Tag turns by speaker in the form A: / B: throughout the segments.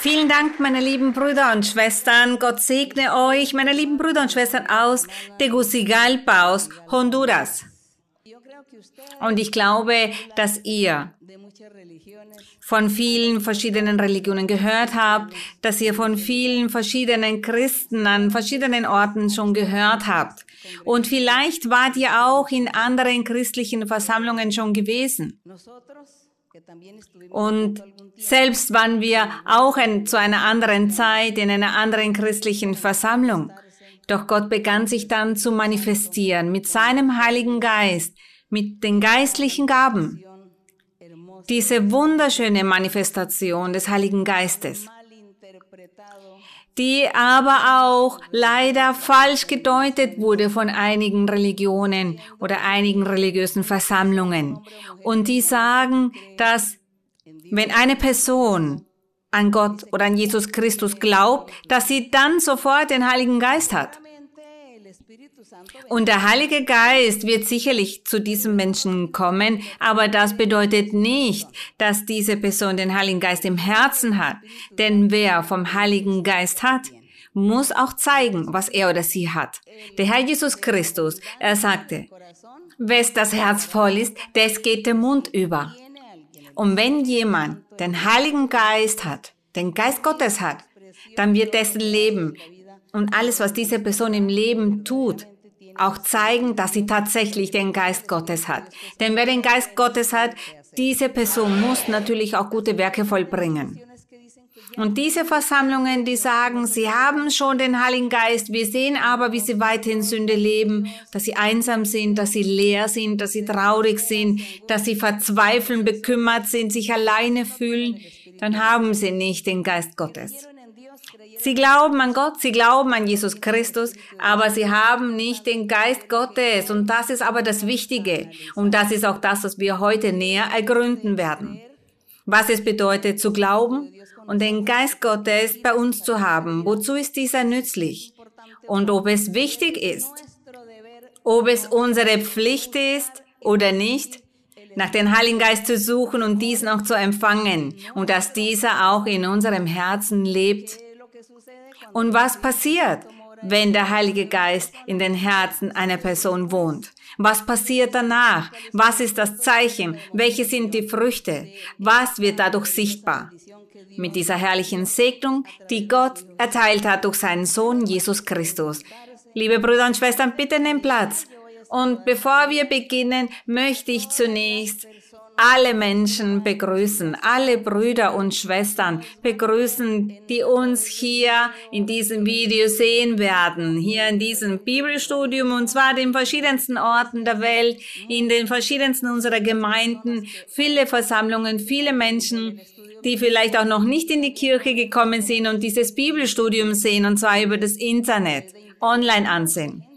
A: Vielen Dank, meine lieben Brüder und Schwestern. Gott segne euch, meine lieben Brüder und Schwestern aus Tegucigalpa, aus Honduras. Und ich glaube, dass ihr von vielen verschiedenen Religionen gehört habt, dass ihr von vielen verschiedenen Christen an verschiedenen Orten schon gehört habt. Und vielleicht wart ihr auch in anderen christlichen Versammlungen schon gewesen. Und selbst waren wir auch in, zu einer anderen Zeit in einer anderen christlichen Versammlung. Doch Gott begann sich dann zu manifestieren mit seinem Heiligen Geist, mit den geistlichen Gaben. Diese wunderschöne Manifestation des Heiligen Geistes die aber auch leider falsch gedeutet wurde von einigen Religionen oder einigen religiösen Versammlungen. Und die sagen, dass wenn eine Person an Gott oder an Jesus Christus glaubt, dass sie dann sofort den Heiligen Geist hat. Und der Heilige Geist wird sicherlich zu diesem Menschen kommen, aber das bedeutet nicht, dass diese Person den Heiligen Geist im Herzen hat. Denn wer vom Heiligen Geist hat, muss auch zeigen, was er oder sie hat. Der Herr Jesus Christus, er sagte, wes das Herz voll ist, des geht der Mund über. Und wenn jemand den Heiligen Geist hat, den Geist Gottes hat, dann wird dessen Leben und alles, was diese Person im Leben tut, auch zeigen, dass sie tatsächlich den Geist Gottes hat. Denn wer den Geist Gottes hat, diese Person muss natürlich auch gute Werke vollbringen. Und diese Versammlungen, die sagen, sie haben schon den Heiligen Geist, wir sehen aber, wie sie weiterhin Sünde leben, dass sie einsam sind, dass sie leer sind, dass sie traurig sind, dass sie verzweifeln, bekümmert sind, sich alleine fühlen, dann haben sie nicht den Geist Gottes. Sie glauben an Gott, sie glauben an Jesus Christus, aber sie haben nicht den Geist Gottes. Und das ist aber das Wichtige. Und das ist auch das, was wir heute näher ergründen werden. Was es bedeutet zu glauben und den Geist Gottes bei uns zu haben. Wozu ist dieser nützlich? Und ob es wichtig ist, ob es unsere Pflicht ist oder nicht, nach dem Heiligen Geist zu suchen und diesen auch zu empfangen und dass dieser auch in unserem Herzen lebt und was passiert, wenn der Heilige Geist in den Herzen einer Person wohnt? Was passiert danach? Was ist das Zeichen? Welche sind die Früchte? Was wird dadurch sichtbar? Mit dieser herrlichen Segnung, die Gott erteilt hat durch seinen Sohn Jesus Christus. Liebe Brüder und Schwestern, bitte nehmt Platz. Und bevor wir beginnen, möchte ich zunächst alle Menschen begrüßen, alle Brüder und Schwestern begrüßen, die uns hier in diesem Video sehen werden, hier in diesem Bibelstudium und zwar den verschiedensten Orten der Welt, in den verschiedensten unserer Gemeinden, viele Versammlungen, viele Menschen, die vielleicht auch noch nicht in die Kirche gekommen sind und dieses Bibelstudium sehen und zwar über das Internet, online ansehen.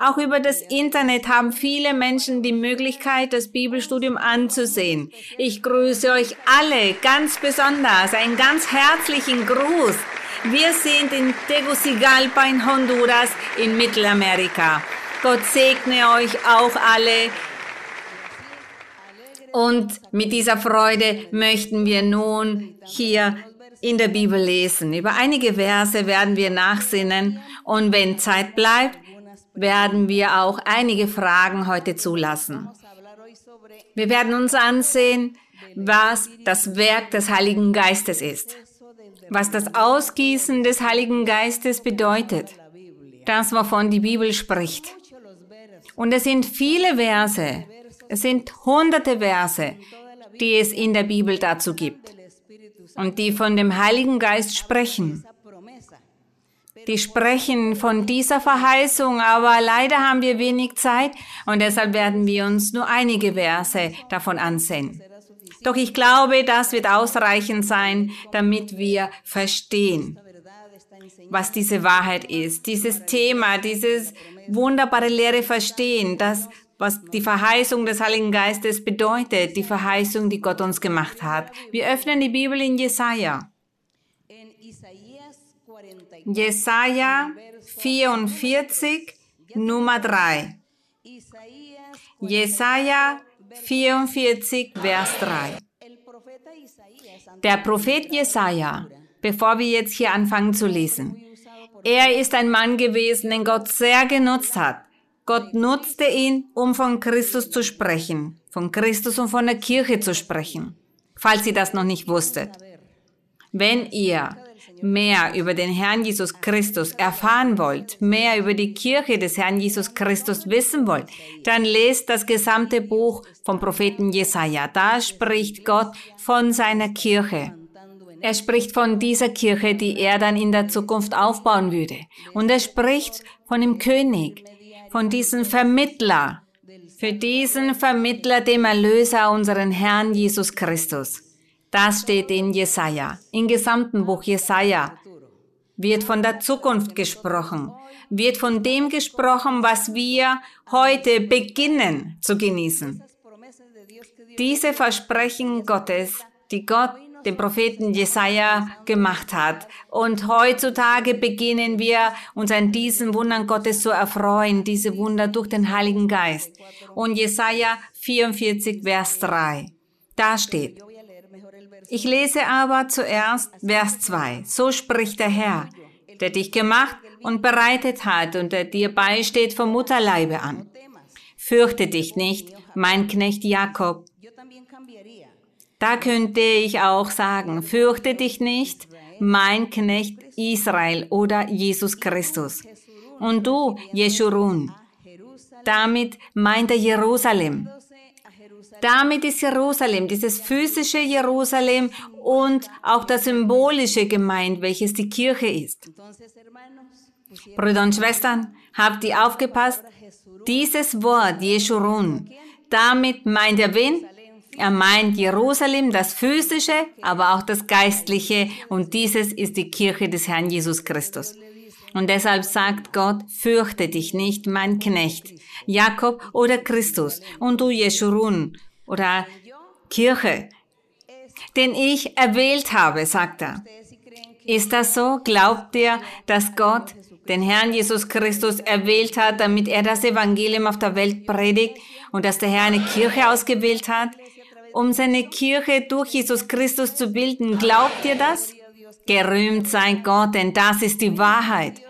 A: Auch über das Internet haben viele Menschen die Möglichkeit, das Bibelstudium anzusehen. Ich grüße euch alle ganz besonders. Einen ganz herzlichen Gruß. Wir sind in Tegucigalpa in Honduras in Mittelamerika. Gott segne euch auch alle. Und mit dieser Freude möchten wir nun hier in der Bibel lesen. Über einige Verse werden wir nachsinnen und wenn Zeit bleibt, werden wir auch einige Fragen heute zulassen. Wir werden uns ansehen, was das Werk des Heiligen Geistes ist, was das Ausgießen des Heiligen Geistes bedeutet, das, wovon die Bibel spricht. Und es sind viele Verse, es sind hunderte Verse, die es in der Bibel dazu gibt und die von dem Heiligen Geist sprechen die sprechen von dieser Verheißung, aber leider haben wir wenig Zeit und deshalb werden wir uns nur einige Verse davon ansehen. Doch ich glaube, das wird ausreichend sein, damit wir verstehen, was diese Wahrheit ist, dieses Thema, dieses wunderbare Lehre verstehen, das was die Verheißung des Heiligen Geistes bedeutet, die Verheißung, die Gott uns gemacht hat. Wir öffnen die Bibel in Jesaja. Jesaja 44, Nummer 3. Jesaja 44, Vers 3. Der Prophet Jesaja bevor wir jetzt hier anfangen zu lesen. Er ist ein Mann gewesen, den Gott sehr genutzt hat. Gott nutzte ihn, um von Christus zu sprechen, von Christus und von der Kirche zu sprechen, falls ihr das noch nicht wusstet. Wenn ihr mehr über den Herrn Jesus Christus erfahren wollt, mehr über die Kirche des Herrn Jesus Christus wissen wollt, dann lest das gesamte Buch vom Propheten Jesaja. Da spricht Gott von seiner Kirche. Er spricht von dieser Kirche, die er dann in der Zukunft aufbauen würde. Und er spricht von dem König, von diesem Vermittler, für diesen Vermittler, dem Erlöser, unseren Herrn Jesus Christus. Das steht in Jesaja. Im gesamten Buch Jesaja wird von der Zukunft gesprochen, wird von dem gesprochen, was wir heute beginnen zu genießen. Diese Versprechen Gottes, die Gott dem Propheten Jesaja gemacht hat. Und heutzutage beginnen wir uns an diesen Wundern Gottes zu erfreuen, diese Wunder durch den Heiligen Geist. Und Jesaja 44, Vers 3. Da steht, ich lese aber zuerst Vers 2. So spricht der Herr, der dich gemacht und bereitet hat und der dir beisteht vom Mutterleibe an. Fürchte dich nicht, mein Knecht Jakob, da könnte ich auch sagen, fürchte dich nicht, mein Knecht Israel oder Jesus Christus. Und du, Jeschurun. Damit meint er Jerusalem. Damit ist Jerusalem, dieses physische Jerusalem und auch das symbolische gemeint, welches die Kirche ist. Brüder und Schwestern, habt ihr aufgepasst? Dieses Wort, Jeschurun, damit meint er wen? Er meint Jerusalem, das physische, aber auch das geistliche und dieses ist die Kirche des Herrn Jesus Christus. Und deshalb sagt Gott, fürchte dich nicht, mein Knecht, Jakob oder Christus und du Jeschurun oder Kirche, den ich erwählt habe, sagt er. Ist das so? Glaubt ihr, dass Gott den Herrn Jesus Christus erwählt hat, damit er das Evangelium auf der Welt predigt und dass der Herr eine Kirche ausgewählt hat? um seine Kirche durch Jesus Christus zu bilden. Glaubt ihr das? Gerühmt sei Gott, denn das ist die Wahrheit.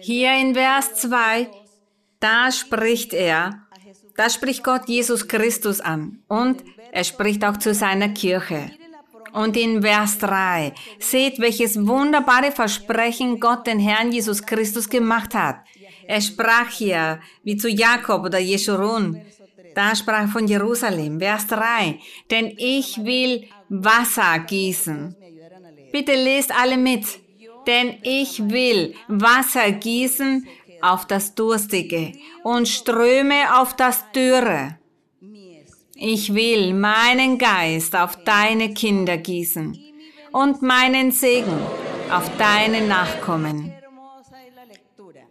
A: Hier in Vers 2, da spricht er, da spricht Gott Jesus Christus an und er spricht auch zu seiner Kirche. Und in Vers 3, seht, welches wunderbare Versprechen Gott den Herrn Jesus Christus gemacht hat. Er sprach hier, wie zu Jakob oder Jeschurun, da sprach von Jerusalem, Vers 3, denn ich will Wasser gießen. Bitte lest alle mit, denn ich will Wasser gießen auf das Durstige und Ströme auf das Dürre. Ich will meinen Geist auf deine Kinder gießen und meinen Segen auf deine Nachkommen.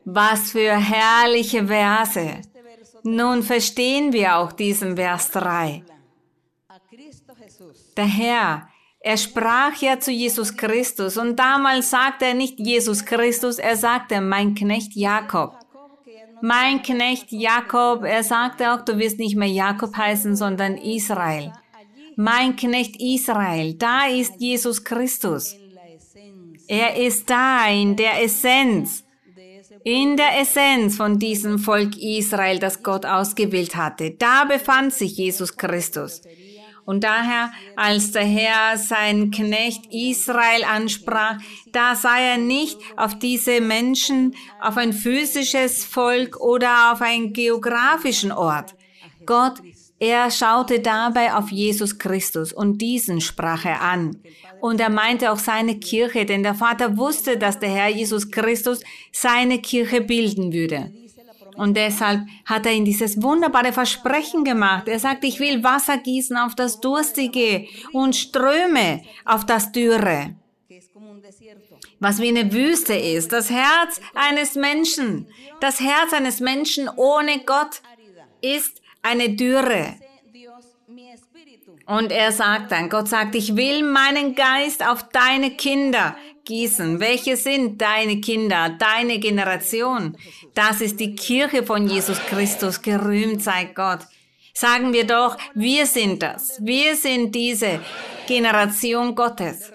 A: Was für herrliche Verse. Nun verstehen wir auch diesen Vers 3. Der Herr, er sprach ja zu Jesus Christus und damals sagte er nicht Jesus Christus, er sagte mein Knecht Jakob. Mein Knecht Jakob, er sagte auch, du wirst nicht mehr Jakob heißen, sondern Israel. Mein Knecht Israel, da ist Jesus Christus. Er ist da in der Essenz in der Essenz von diesem Volk Israel, das Gott ausgewählt hatte. Da befand sich Jesus Christus. Und daher, als der Herr seinen Knecht Israel ansprach, da sah er nicht auf diese Menschen, auf ein physisches Volk oder auf einen geografischen Ort. Gott er schaute dabei auf Jesus Christus und diesen sprach er an. Und er meinte auch seine Kirche, denn der Vater wusste, dass der Herr Jesus Christus seine Kirche bilden würde. Und deshalb hat er ihm dieses wunderbare Versprechen gemacht. Er sagt, ich will Wasser gießen auf das Durstige und Ströme auf das Dürre. Was wie eine Wüste ist, das Herz eines Menschen. Das Herz eines Menschen ohne Gott ist eine Dürre. Und er sagt dann, Gott sagt, ich will meinen Geist auf deine Kinder gießen. Welche sind deine Kinder, deine Generation? Das ist die Kirche von Jesus Christus. Gerühmt sei Gott. Sagen wir doch, wir sind das. Wir sind diese Generation Gottes.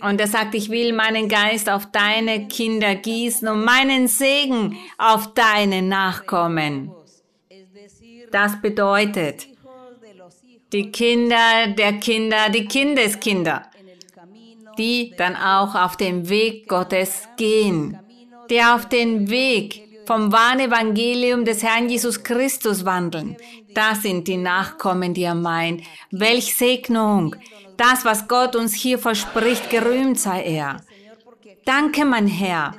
A: Und er sagt, ich will meinen Geist auf deine Kinder gießen und meinen Segen auf deine Nachkommen. Das bedeutet, die Kinder der Kinder, die Kindeskinder, die dann auch auf dem Weg Gottes gehen, die auf den Weg vom wahren Evangelium des Herrn Jesus Christus wandeln. Das sind die Nachkommen, die er meint. Welch Segnung! Das, was Gott uns hier verspricht, gerühmt sei er. Danke, mein Herr,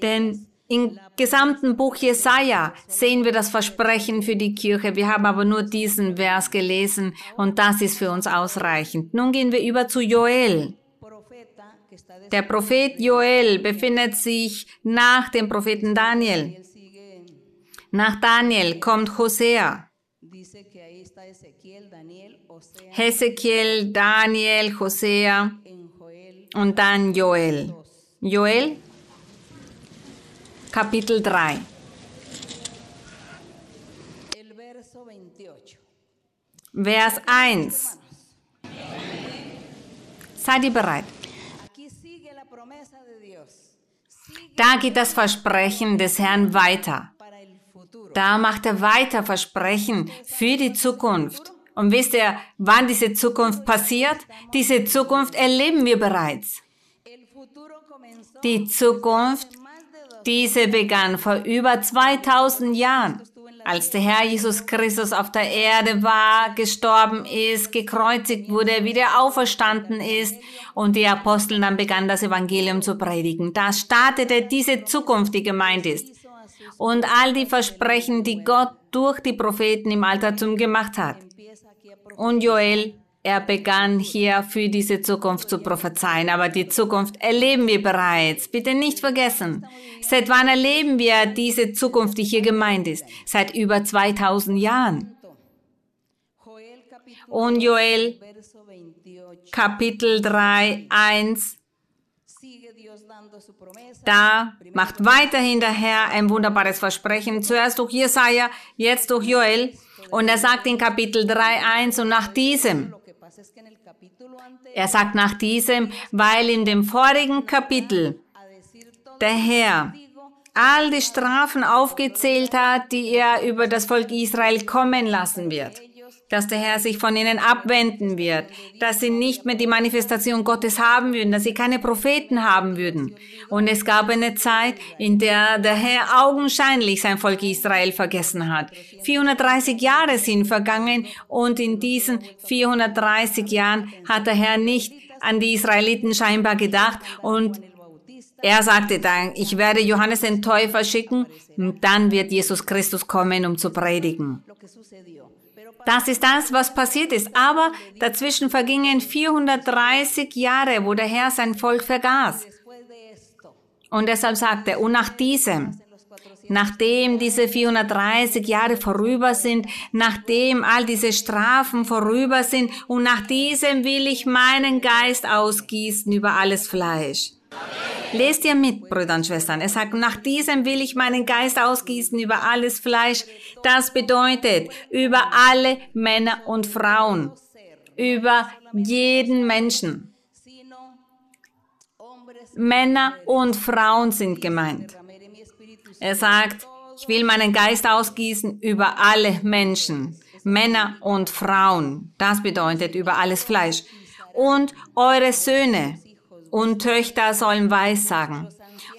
A: denn im gesamten Buch Jesaja sehen wir das Versprechen für die Kirche. Wir haben aber nur diesen Vers gelesen und das ist für uns ausreichend. Nun gehen wir über zu Joel. Der Prophet Joel befindet sich nach dem Propheten Daniel. Nach Daniel kommt Hosea. Hesekiel, Daniel, Hosea und dann Joel. Joel Kapitel 3. Vers 1. Seid ihr bereit? Da geht das Versprechen des Herrn weiter. Da macht er weiter Versprechen für die Zukunft. Und wisst ihr, wann diese Zukunft passiert? Diese Zukunft erleben wir bereits. Die Zukunft diese begann vor über 2000 Jahren, als der Herr Jesus Christus auf der Erde war, gestorben ist, gekreuzigt wurde, wieder auferstanden ist und die Apostel dann begannen, das Evangelium zu predigen. Da startete diese Zukunft, die gemeint ist. Und all die Versprechen, die Gott durch die Propheten im Altertum gemacht hat. Und Joel er begann hier für diese Zukunft zu prophezeien, aber die Zukunft erleben wir bereits. Bitte nicht vergessen. Seit wann erleben wir diese Zukunft, die hier gemeint ist? Seit über 2000 Jahren. Und Joel Kapitel 3, 1. Da macht weiterhin der Herr ein wunderbares Versprechen. Zuerst durch Jesaja, jetzt durch Joel. Und er sagt in Kapitel 3, 1, und nach diesem er sagt nach diesem, weil in dem vorigen Kapitel der Herr all die Strafen aufgezählt hat, die er über das Volk Israel kommen lassen wird dass der Herr sich von ihnen abwenden wird, dass sie nicht mehr die Manifestation Gottes haben würden, dass sie keine Propheten haben würden. Und es gab eine Zeit, in der der Herr augenscheinlich sein Volk Israel vergessen hat. 430 Jahre sind vergangen und in diesen 430 Jahren hat der Herr nicht an die Israeliten scheinbar gedacht und er sagte dann, ich werde Johannes den Täufer schicken und dann wird Jesus Christus kommen, um zu predigen. Das ist das, was passiert ist. Aber dazwischen vergingen 430 Jahre, wo der Herr sein Volk vergaß. Und deshalb sagt er, und nach diesem, nachdem diese 430 Jahre vorüber sind, nachdem all diese Strafen vorüber sind, und nach diesem will ich meinen Geist ausgießen über alles Fleisch. Lest ihr mit, Brüder und Schwestern. Er sagt, nach diesem will ich meinen Geist ausgießen über alles Fleisch. Das bedeutet, über alle Männer und Frauen. Über jeden Menschen. Männer und Frauen sind gemeint. Er sagt, ich will meinen Geist ausgießen über alle Menschen. Männer und Frauen. Das bedeutet über alles Fleisch. Und eure Söhne und Töchter sollen Weissagen.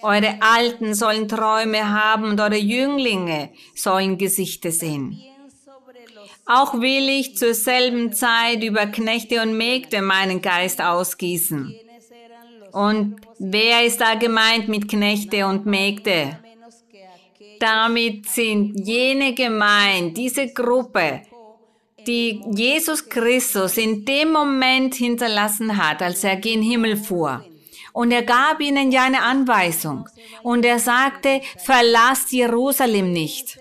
A: Eure Alten sollen Träume haben und eure Jünglinge sollen Gesichter sehen. Auch will ich zur selben Zeit über Knechte und Mägde meinen Geist ausgießen. Und wer ist da gemeint mit Knechte und Mägde? Damit sind jene gemeint, diese Gruppe, die Jesus Christus in dem Moment hinterlassen hat, als er gen Himmel fuhr. Und er gab ihnen ja eine Anweisung. Und er sagte, verlasst Jerusalem nicht.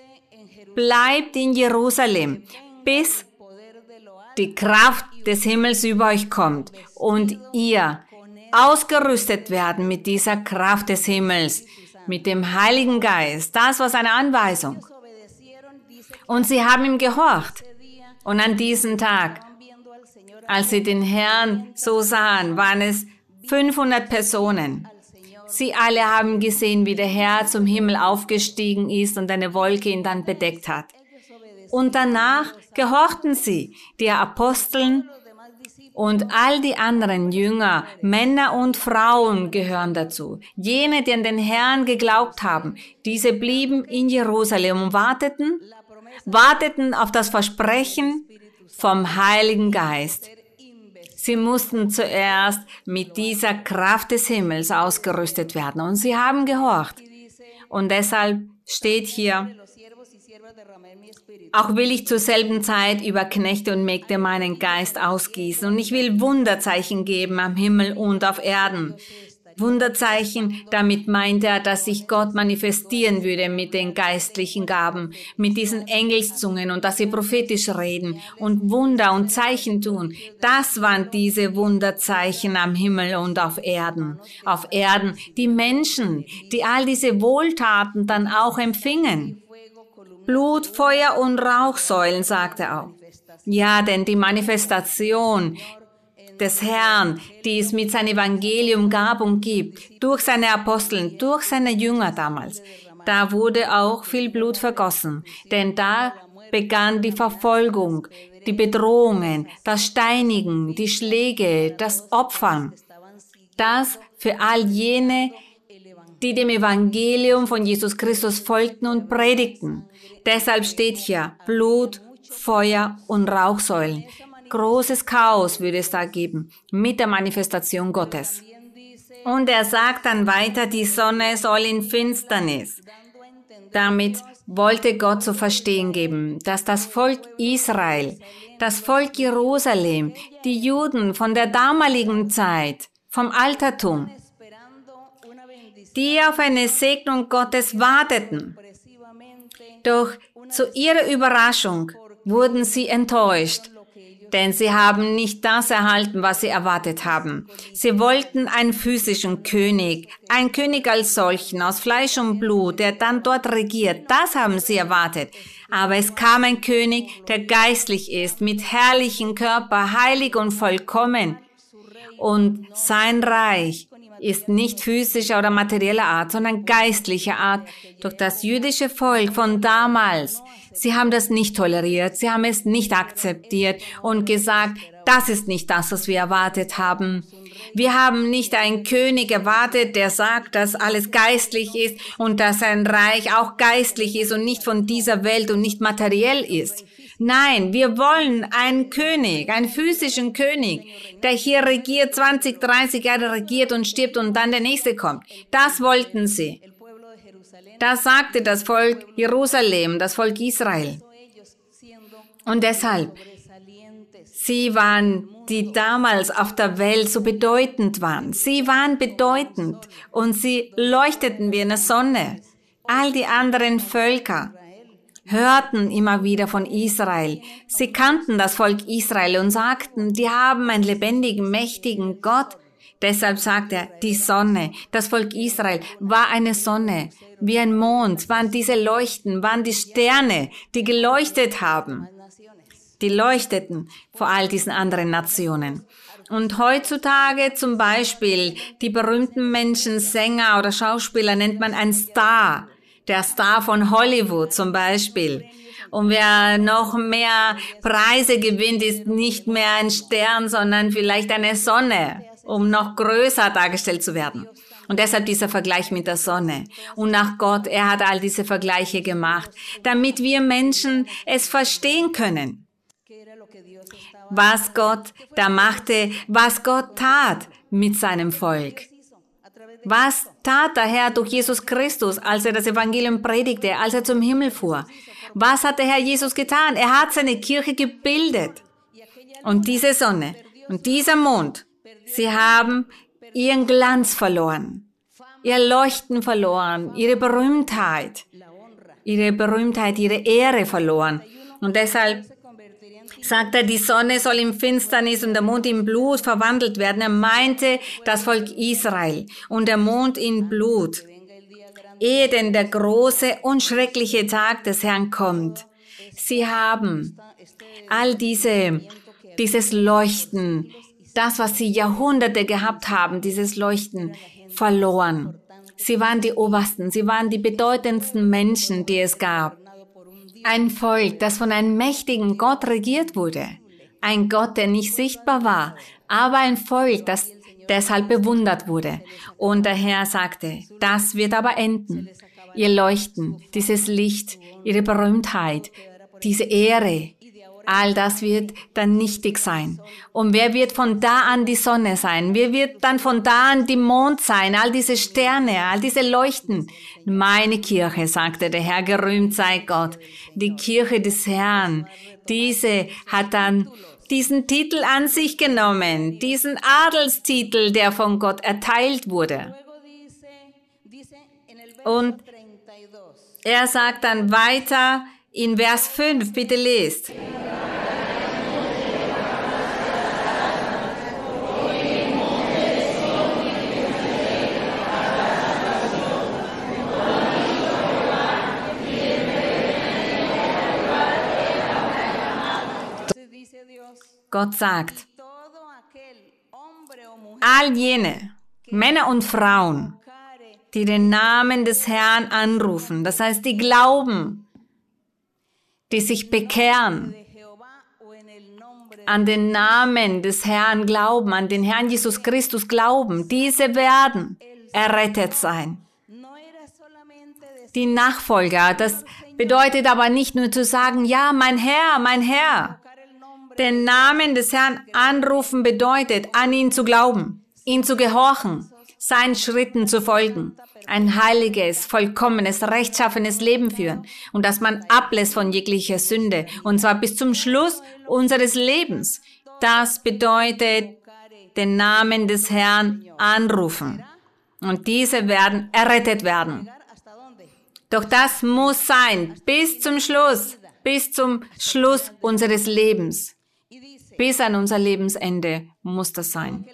A: Bleibt in Jerusalem, bis die Kraft des Himmels über euch kommt und ihr ausgerüstet werden mit dieser Kraft des Himmels, mit dem Heiligen Geist. Das war seine Anweisung. Und sie haben ihm gehorcht. Und an diesem Tag, als sie den Herrn so sahen, waren es 500 Personen. Sie alle haben gesehen, wie der Herr zum Himmel aufgestiegen ist und eine Wolke ihn dann bedeckt hat. Und danach gehorchten sie, die Aposteln und all die anderen Jünger, Männer und Frauen gehören dazu. Jene, die an den Herrn geglaubt haben, diese blieben in Jerusalem und warteten, warteten auf das Versprechen vom Heiligen Geist. Sie mussten zuerst mit dieser Kraft des Himmels ausgerüstet werden und sie haben gehorcht. Und deshalb steht hier, auch will ich zur selben Zeit über Knechte und Mägde meinen Geist ausgießen und ich will Wunderzeichen geben am Himmel und auf Erden. Wunderzeichen, damit meint er, dass sich Gott manifestieren würde mit den geistlichen Gaben, mit diesen Engelszungen und dass sie prophetisch reden und Wunder und Zeichen tun. Das waren diese Wunderzeichen am Himmel und auf Erden. Auf Erden die Menschen, die all diese Wohltaten dann auch empfingen. Blut, Feuer und Rauchsäulen, sagt er auch. Ja, denn die Manifestation des Herrn, die es mit seinem Evangelium gab und gibt, durch seine Aposteln, durch seine Jünger damals, da wurde auch viel Blut vergossen, denn da begann die Verfolgung, die Bedrohungen, das Steinigen, die Schläge, das Opfern. Das für all jene, die dem Evangelium von Jesus Christus folgten und predigten. Deshalb steht hier Blut, Feuer und Rauchsäulen. Großes Chaos würde es da geben mit der Manifestation Gottes. Und er sagt dann weiter, die Sonne soll in Finsternis. Damit wollte Gott zu verstehen geben, dass das Volk Israel, das Volk Jerusalem, die Juden von der damaligen Zeit, vom Altertum, die auf eine Segnung Gottes warteten, doch zu ihrer Überraschung wurden sie enttäuscht, denn sie haben nicht das erhalten, was sie erwartet haben. Sie wollten einen physischen König, einen König als solchen, aus Fleisch und Blut, der dann dort regiert. Das haben sie erwartet. Aber es kam ein König, der geistlich ist, mit herrlichen Körper, heilig und vollkommen. Und sein Reich ist nicht physischer oder materieller Art, sondern geistlicher Art durch das jüdische Volk von damals. Sie haben das nicht toleriert, sie haben es nicht akzeptiert und gesagt, das ist nicht das, was wir erwartet haben. Wir haben nicht einen König erwartet, der sagt, dass alles geistlich ist und dass sein Reich auch geistlich ist und nicht von dieser Welt und nicht materiell ist. Nein, wir wollen einen König, einen physischen König, der hier regiert, 20, 30 Jahre regiert und stirbt und dann der nächste kommt. Das wollten sie. Das sagte das Volk Jerusalem, das Volk Israel. Und deshalb, sie waren, die damals auf der Welt so bedeutend waren. Sie waren bedeutend und sie leuchteten wie eine Sonne. All die anderen Völker, hörten immer wieder von Israel. Sie kannten das Volk Israel und sagten, die haben einen lebendigen, mächtigen Gott. Deshalb sagt er, die Sonne, das Volk Israel war eine Sonne, wie ein Mond, waren diese Leuchten, waren die Sterne, die geleuchtet haben. Die leuchteten vor all diesen anderen Nationen. Und heutzutage zum Beispiel die berühmten Menschen, Sänger oder Schauspieler nennt man ein Star der Star von Hollywood zum Beispiel. Und wer noch mehr Preise gewinnt, ist nicht mehr ein Stern, sondern vielleicht eine Sonne, um noch größer dargestellt zu werden. Und deshalb dieser Vergleich mit der Sonne. Und nach Gott, er hat all diese Vergleiche gemacht, damit wir Menschen es verstehen können. Was Gott da machte, was Gott tat mit seinem Volk. Was tat der Herr durch Jesus Christus, als er das Evangelium predigte, als er zum Himmel fuhr? Was hat der Herr Jesus getan? Er hat seine Kirche gebildet. Und diese Sonne und dieser Mond, sie haben ihren Glanz verloren, ihr Leuchten verloren, ihre Berühmtheit, ihre Berühmtheit, ihre Ehre verloren. Und deshalb sagt er, die Sonne soll in Finsternis und der Mond in Blut verwandelt werden. Er meinte das Volk Israel und der Mond in Blut. Ehe denn der große und schreckliche Tag des Herrn kommt. Sie haben all diese, dieses Leuchten, das, was sie Jahrhunderte gehabt haben, dieses Leuchten, verloren. Sie waren die obersten, sie waren die bedeutendsten Menschen, die es gab. Ein Volk, das von einem mächtigen Gott regiert wurde. Ein Gott, der nicht sichtbar war, aber ein Volk, das deshalb bewundert wurde. Und der Herr sagte, das wird aber enden. Ihr Leuchten, dieses Licht, ihre Berühmtheit, diese Ehre, all das wird dann nichtig sein. Und wer wird von da an die Sonne sein? Wer wird dann von da an die Mond sein? All diese Sterne, all diese Leuchten. Meine Kirche, sagte der Herr, gerühmt sei Gott. Die Kirche des Herrn. Diese hat dann diesen Titel an sich genommen, diesen Adelstitel, der von Gott erteilt wurde. Und er sagt dann weiter in Vers 5, bitte lest. Gott sagt, all jene Männer und Frauen, die den Namen des Herrn anrufen, das heißt, die glauben, die sich bekehren, an den Namen des Herrn glauben, an den Herrn Jesus Christus glauben, diese werden errettet sein. Die Nachfolger, das bedeutet aber nicht nur zu sagen, ja, mein Herr, mein Herr, den Namen des Herrn anrufen bedeutet, an ihn zu glauben, ihn zu gehorchen, seinen Schritten zu folgen, ein heiliges, vollkommenes, rechtschaffenes Leben führen und dass man ablässt von jeglicher Sünde und zwar bis zum Schluss unseres Lebens. Das bedeutet, den Namen des Herrn anrufen und diese werden errettet werden. Doch das muss sein bis zum Schluss, bis zum Schluss unseres Lebens. Bis an unser Lebensende muss das sein.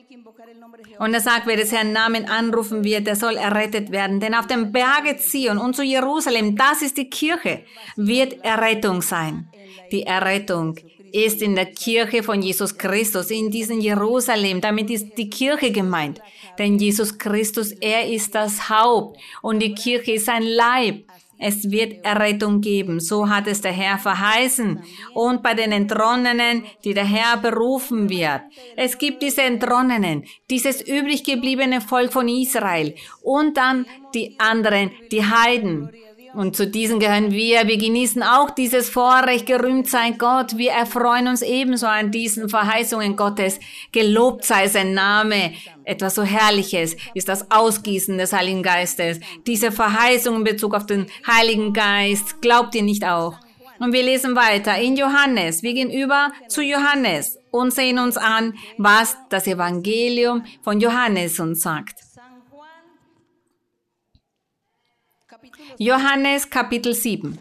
A: Und er sagt, wer des Herrn Namen anrufen wird, der soll errettet werden. Denn auf dem Berge Zion und zu Jerusalem, das ist die Kirche, wird Errettung sein. Die Errettung ist in der Kirche von Jesus Christus, in diesem Jerusalem. Damit ist die Kirche gemeint. Denn Jesus Christus, er ist das Haupt und die Kirche ist sein Leib. Es wird Errettung geben. So hat es der Herr verheißen. Und bei den Entronnenen, die der Herr berufen wird. Es gibt diese Entronnenen, dieses übrig gebliebene Volk von Israel. Und dann die anderen, die Heiden. Und zu diesen gehören wir. Wir genießen auch dieses Vorrecht, gerühmt sei Gott. Wir erfreuen uns ebenso an diesen Verheißungen Gottes. Gelobt sei sein Name. Etwas so Herrliches ist das Ausgießen des Heiligen Geistes. Diese Verheißung in Bezug auf den Heiligen Geist. Glaubt ihr nicht auch? Und wir lesen weiter in Johannes. Wir gehen über zu Johannes und sehen uns an, was das Evangelium von Johannes uns sagt. Johannes Kapitel 7.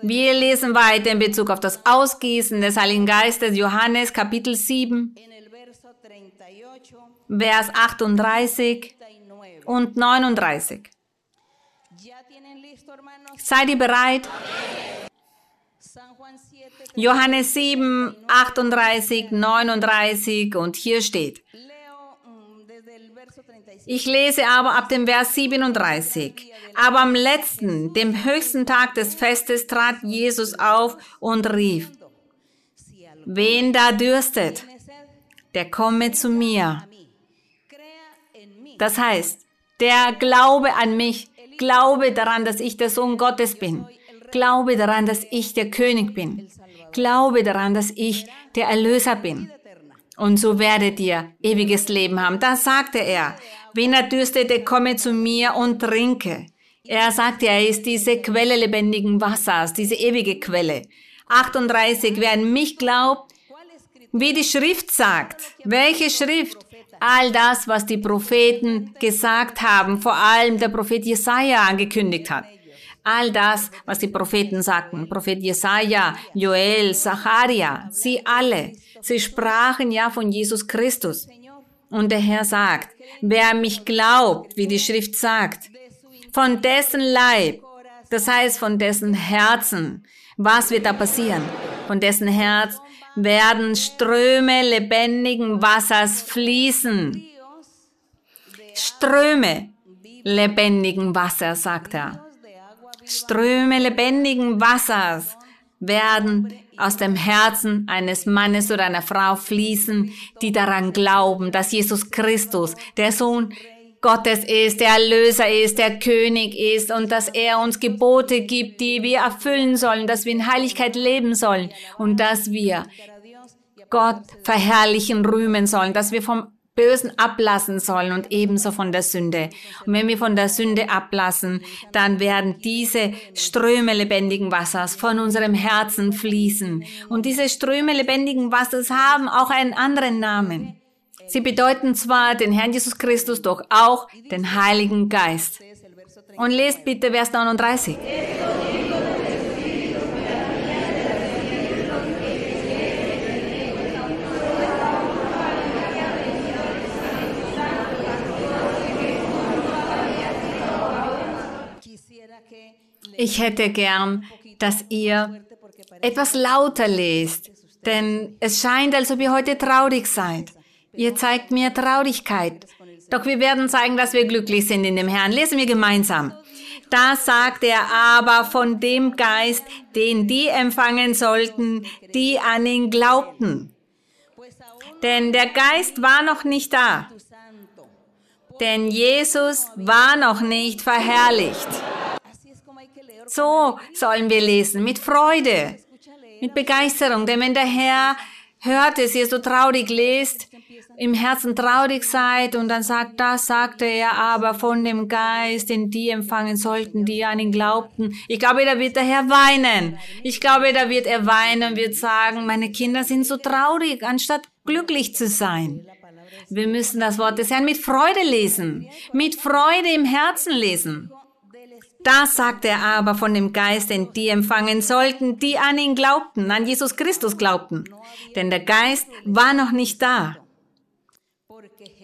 A: Wir lesen weiter in Bezug auf das Ausgießen des Heiligen Geistes. Johannes Kapitel 7, Vers 38 und 39. Seid ihr bereit? Johannes 7, 38, 39 und hier steht. Ich lese aber ab dem Vers 37. Aber am letzten, dem höchsten Tag des Festes, trat Jesus auf und rief, wen da dürstet, der komme zu mir. Das heißt, der Glaube an mich, Glaube daran, dass ich der Sohn Gottes bin, Glaube daran, dass ich der König bin, Glaube daran, dass ich der Erlöser bin. Und so werdet ihr ewiges Leben haben. Das sagte er. Wenn er dürstete, komme zu mir und trinke. Er sagte, er ist diese Quelle lebendigen Wassers, diese ewige Quelle. 38, wer an mich glaubt, wie die Schrift sagt. Welche Schrift? All das, was die Propheten gesagt haben, vor allem der Prophet Jesaja angekündigt hat. All das, was die Propheten sagten, Prophet Jesaja, Joel, Zacharia, sie alle, sie sprachen ja von Jesus Christus. Und der Herr sagt, wer mich glaubt, wie die Schrift sagt, von dessen Leib, das heißt von dessen Herzen, was wird da passieren? Von dessen Herz werden Ströme lebendigen Wassers fließen. Ströme lebendigen Wassers, sagt er. Ströme lebendigen Wassers werden aus dem Herzen eines Mannes oder einer Frau fließen, die daran glauben, dass Jesus Christus, der Sohn Gottes ist, der Erlöser ist, der König ist und dass er uns Gebote gibt, die wir erfüllen sollen, dass wir in Heiligkeit leben sollen und dass wir Gott verherrlichen, rühmen sollen, dass wir vom Bösen ablassen sollen und ebenso von der Sünde. Und wenn wir von der Sünde ablassen, dann werden diese Ströme lebendigen Wassers von unserem Herzen fließen. Und diese Ströme lebendigen Wassers haben auch einen anderen Namen. Sie bedeuten zwar den Herrn Jesus Christus, doch auch den Heiligen Geist. Und lest bitte Vers 39. Ich hätte gern, dass ihr etwas lauter lest, denn es scheint, als ob ihr heute traurig seid. Ihr zeigt mir Traurigkeit. Doch wir werden zeigen, dass wir glücklich sind in dem Herrn. Lesen wir gemeinsam. Da sagt er aber von dem Geist, den die empfangen sollten, die an ihn glaubten. Denn der Geist war noch nicht da. Denn Jesus war noch nicht verherrlicht. So sollen wir lesen, mit Freude, mit Begeisterung. Denn wenn der Herr hört es, ihr so traurig lest, im Herzen traurig seid und dann sagt, das sagte er aber von dem Geist, den die empfangen sollten, die an ihn glaubten. Ich glaube, da wird der Herr weinen. Ich glaube, da wird er weinen und wird sagen, meine Kinder sind so traurig, anstatt glücklich zu sein. Wir müssen das Wort des Herrn mit Freude lesen, mit Freude im Herzen lesen. Das sagte er aber von dem Geist, den die empfangen sollten, die an ihn glaubten, an Jesus Christus glaubten. Denn der Geist war noch nicht da.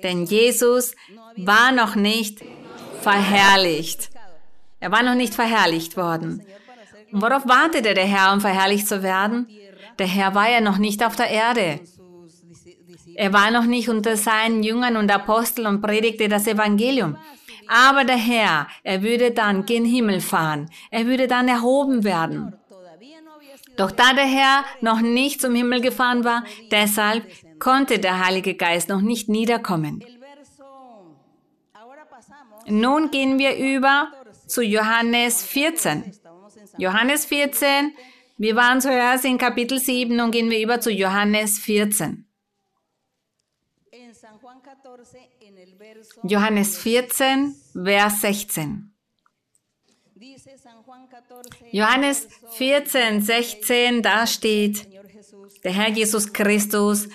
A: Denn Jesus war noch nicht verherrlicht. Er war noch nicht verherrlicht worden. Und worauf wartete der Herr, um verherrlicht zu werden? Der Herr war ja noch nicht auf der Erde. Er war noch nicht unter seinen Jüngern und Aposteln und predigte das Evangelium. Aber der Herr, er würde dann gen Himmel fahren. Er würde dann erhoben werden. Doch da der Herr noch nicht zum Himmel gefahren war, deshalb konnte der Heilige Geist noch nicht niederkommen. Nun gehen wir über zu Johannes 14. Johannes 14, wir waren zuerst in Kapitel 7, nun gehen wir über zu Johannes 14. Johannes 14, Vers 16. Johannes 14, 16, da steht, der Herr Jesus Christus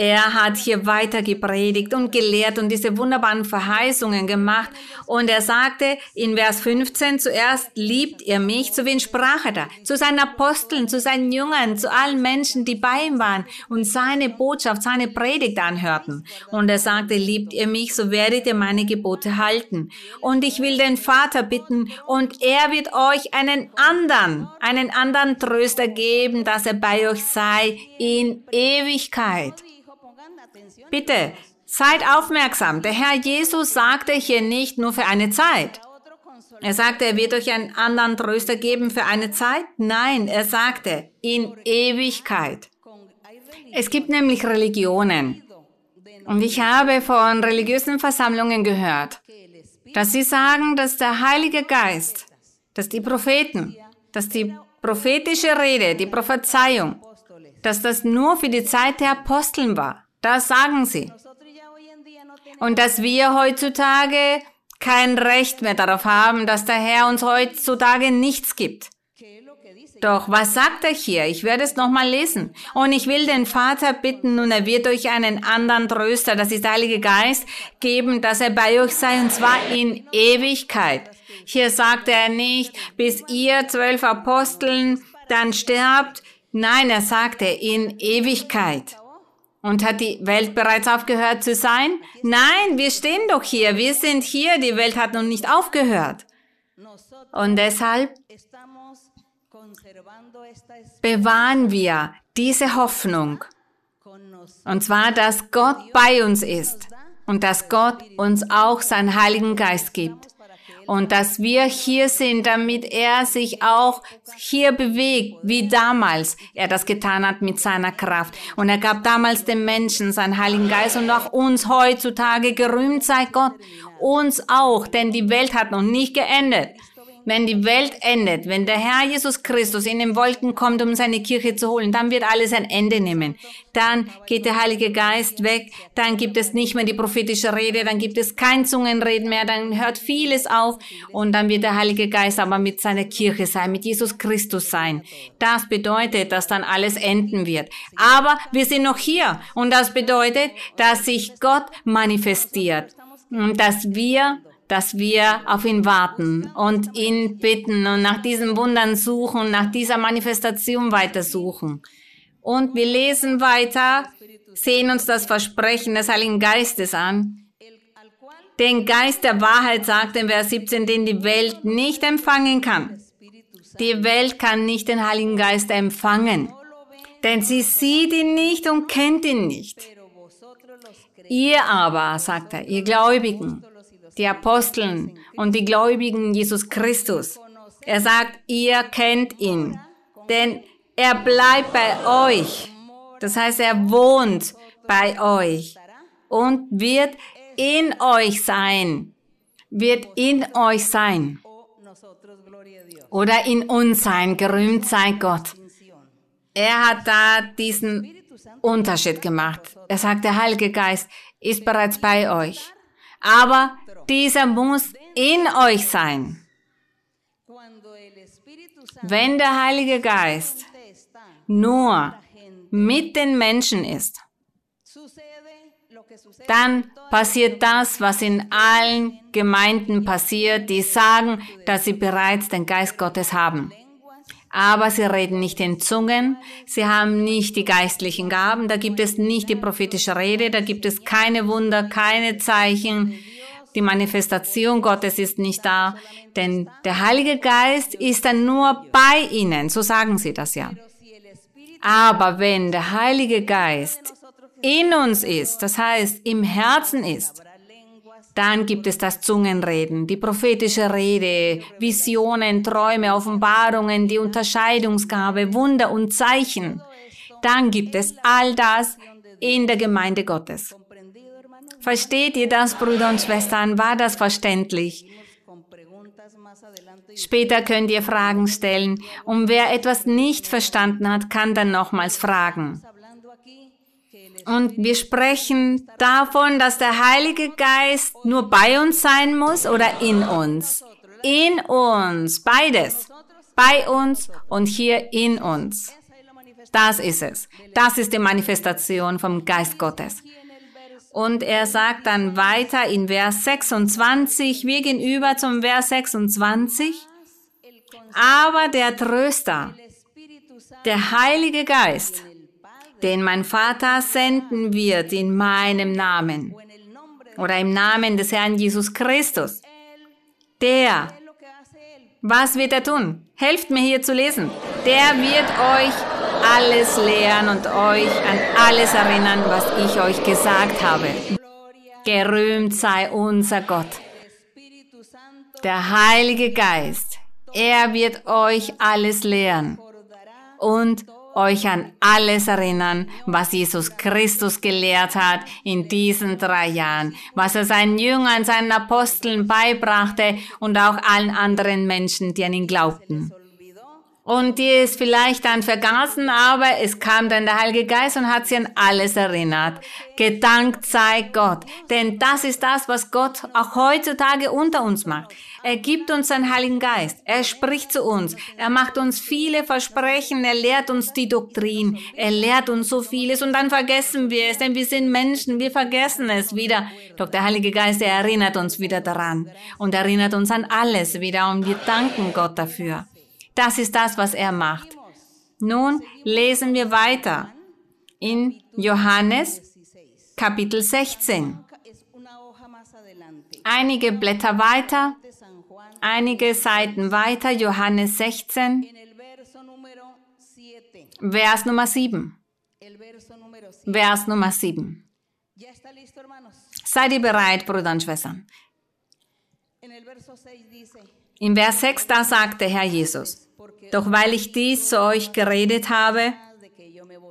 A: er hat hier weiter gepredigt und gelehrt und diese wunderbaren Verheißungen gemacht. Und er sagte in Vers 15 zuerst, liebt ihr mich? Zu wen sprach er da? Zu seinen Aposteln, zu seinen Jüngern, zu allen Menschen, die bei ihm waren und seine Botschaft, seine Predigt anhörten. Und er sagte, liebt ihr mich, so werdet ihr meine Gebote halten. Und ich will den Vater bitten und er wird euch einen anderen, einen anderen Tröster geben, dass er bei euch sei in Ewigkeit. Bitte, seid aufmerksam. Der Herr Jesus sagte hier nicht nur für eine Zeit. Er sagte, er wird euch einen anderen Tröster geben für eine Zeit. Nein, er sagte, in Ewigkeit. Es gibt nämlich Religionen. Und ich habe von religiösen Versammlungen gehört, dass sie sagen, dass der Heilige Geist, dass die Propheten, dass die prophetische Rede, die Prophezeiung, dass das nur für die Zeit der Aposteln war. Das sagen sie. Und dass wir heutzutage kein Recht mehr darauf haben, dass der Herr uns heutzutage nichts gibt. Doch was sagt er hier? Ich werde es nochmal lesen. Und ich will den Vater bitten, und er wird euch einen anderen Tröster, das ist der Heilige Geist, geben, dass er bei euch sei, und zwar in Ewigkeit. Hier sagt er nicht, bis ihr zwölf Aposteln dann sterbt. Nein, er sagte in Ewigkeit. Und hat die Welt bereits aufgehört zu sein? Nein, wir stehen doch hier, wir sind hier, die Welt hat noch nicht aufgehört. Und deshalb bewahren wir diese Hoffnung. Und zwar, dass Gott bei uns ist und dass Gott uns auch seinen Heiligen Geist gibt und dass wir hier sind, damit er sich auch hier bewegt, wie damals er das getan hat mit seiner Kraft. Und er gab damals den Menschen seinen Heiligen Geist und auch uns heutzutage gerühmt sei Gott, uns auch, denn die Welt hat noch nicht geendet. Wenn die Welt endet, wenn der Herr Jesus Christus in den Wolken kommt, um seine Kirche zu holen, dann wird alles ein Ende nehmen. Dann geht der Heilige Geist weg, dann gibt es nicht mehr die prophetische Rede, dann gibt es kein Zungenreden mehr, dann hört vieles auf und dann wird der Heilige Geist aber mit seiner Kirche sein, mit Jesus Christus sein. Das bedeutet, dass dann alles enden wird. Aber wir sind noch hier und das bedeutet, dass sich Gott manifestiert und dass wir dass wir auf ihn warten und ihn bitten und nach diesen Wundern suchen, nach dieser Manifestation weiter suchen. Und wir lesen weiter, sehen uns das Versprechen des Heiligen Geistes an. Den Geist der Wahrheit sagt in Vers 17, den die Welt nicht empfangen kann. Die Welt kann nicht den Heiligen Geist empfangen, denn sie sieht ihn nicht und kennt ihn nicht. Ihr aber, sagt er, ihr Gläubigen, die Aposteln und die Gläubigen Jesus Christus. Er sagt, ihr kennt ihn, denn er bleibt bei euch. Das heißt, er wohnt bei euch und wird in euch sein. Wird in euch sein. Oder in uns sein. Gerühmt sei Gott. Er hat da diesen Unterschied gemacht. Er sagt, der Heilige Geist ist bereits bei euch. Aber dieser muss in euch sein. Wenn der Heilige Geist nur mit den Menschen ist, dann passiert das, was in allen Gemeinden passiert, die sagen, dass sie bereits den Geist Gottes haben. Aber sie reden nicht in Zungen, sie haben nicht die geistlichen Gaben, da gibt es nicht die prophetische Rede, da gibt es keine Wunder, keine Zeichen, die Manifestation Gottes ist nicht da, denn der Heilige Geist ist dann nur bei ihnen, so sagen sie das ja. Aber wenn der Heilige Geist in uns ist, das heißt im Herzen ist, dann gibt es das Zungenreden, die prophetische Rede, Visionen, Träume, Offenbarungen, die Unterscheidungsgabe, Wunder und Zeichen. Dann gibt es all das in der Gemeinde Gottes. Versteht ihr das, Brüder und Schwestern? War das verständlich? Später könnt ihr Fragen stellen und wer etwas nicht verstanden hat, kann dann nochmals fragen. Und wir sprechen davon, dass der Heilige Geist nur bei uns sein muss oder in uns. In uns, beides. Bei uns und hier in uns. Das ist es. Das ist die Manifestation vom Geist Gottes. Und er sagt dann weiter in Vers 26, wir gehen über zum Vers 26, aber der Tröster, der Heilige Geist, den mein Vater senden wird in meinem Namen oder im Namen des Herrn Jesus Christus, der, was wird er tun? Helft mir hier zu lesen. Der wird euch alles lehren und euch an alles erinnern, was ich euch gesagt habe. Gerühmt sei unser Gott. Der Heilige Geist, er wird euch alles lehren und euch an alles erinnern, was Jesus Christus gelehrt hat in diesen drei Jahren, was er seinen Jüngern, seinen Aposteln beibrachte und auch allen anderen Menschen, die an ihn glaubten und die es vielleicht dann vergaßen, aber es kam dann der Heilige Geist und hat sie an alles erinnert. Gedankt sei Gott, denn das ist das, was Gott auch heutzutage unter uns macht. Er gibt uns seinen Heiligen Geist, er spricht zu uns, er macht uns viele Versprechen, er lehrt uns die Doktrin, er lehrt uns so vieles. Und dann vergessen wir es, denn wir sind Menschen, wir vergessen es wieder. Doch der Heilige Geist, er erinnert uns wieder daran. Und erinnert uns an alles wieder. Und wir danken Gott dafür. Das ist das, was er macht. Nun lesen wir weiter in Johannes Kapitel 16. Einige Blätter weiter, einige Seiten weiter, Johannes 16. Vers Nummer 7. Vers Nummer 7. Seid ihr bereit, Brüder und Schwestern? Im Vers 6, da sagt der Herr Jesus, doch weil ich dies zu euch geredet habe,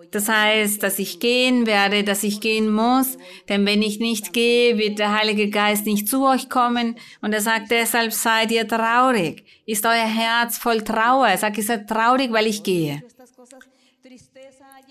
A: das heißt, dass ich gehen werde, dass ich gehen muss, denn wenn ich nicht gehe, wird der Heilige Geist nicht zu euch kommen. Und er sagt, deshalb seid ihr traurig. Ist euer Herz voll Trauer? Er sagt, ihr seid traurig, weil ich gehe.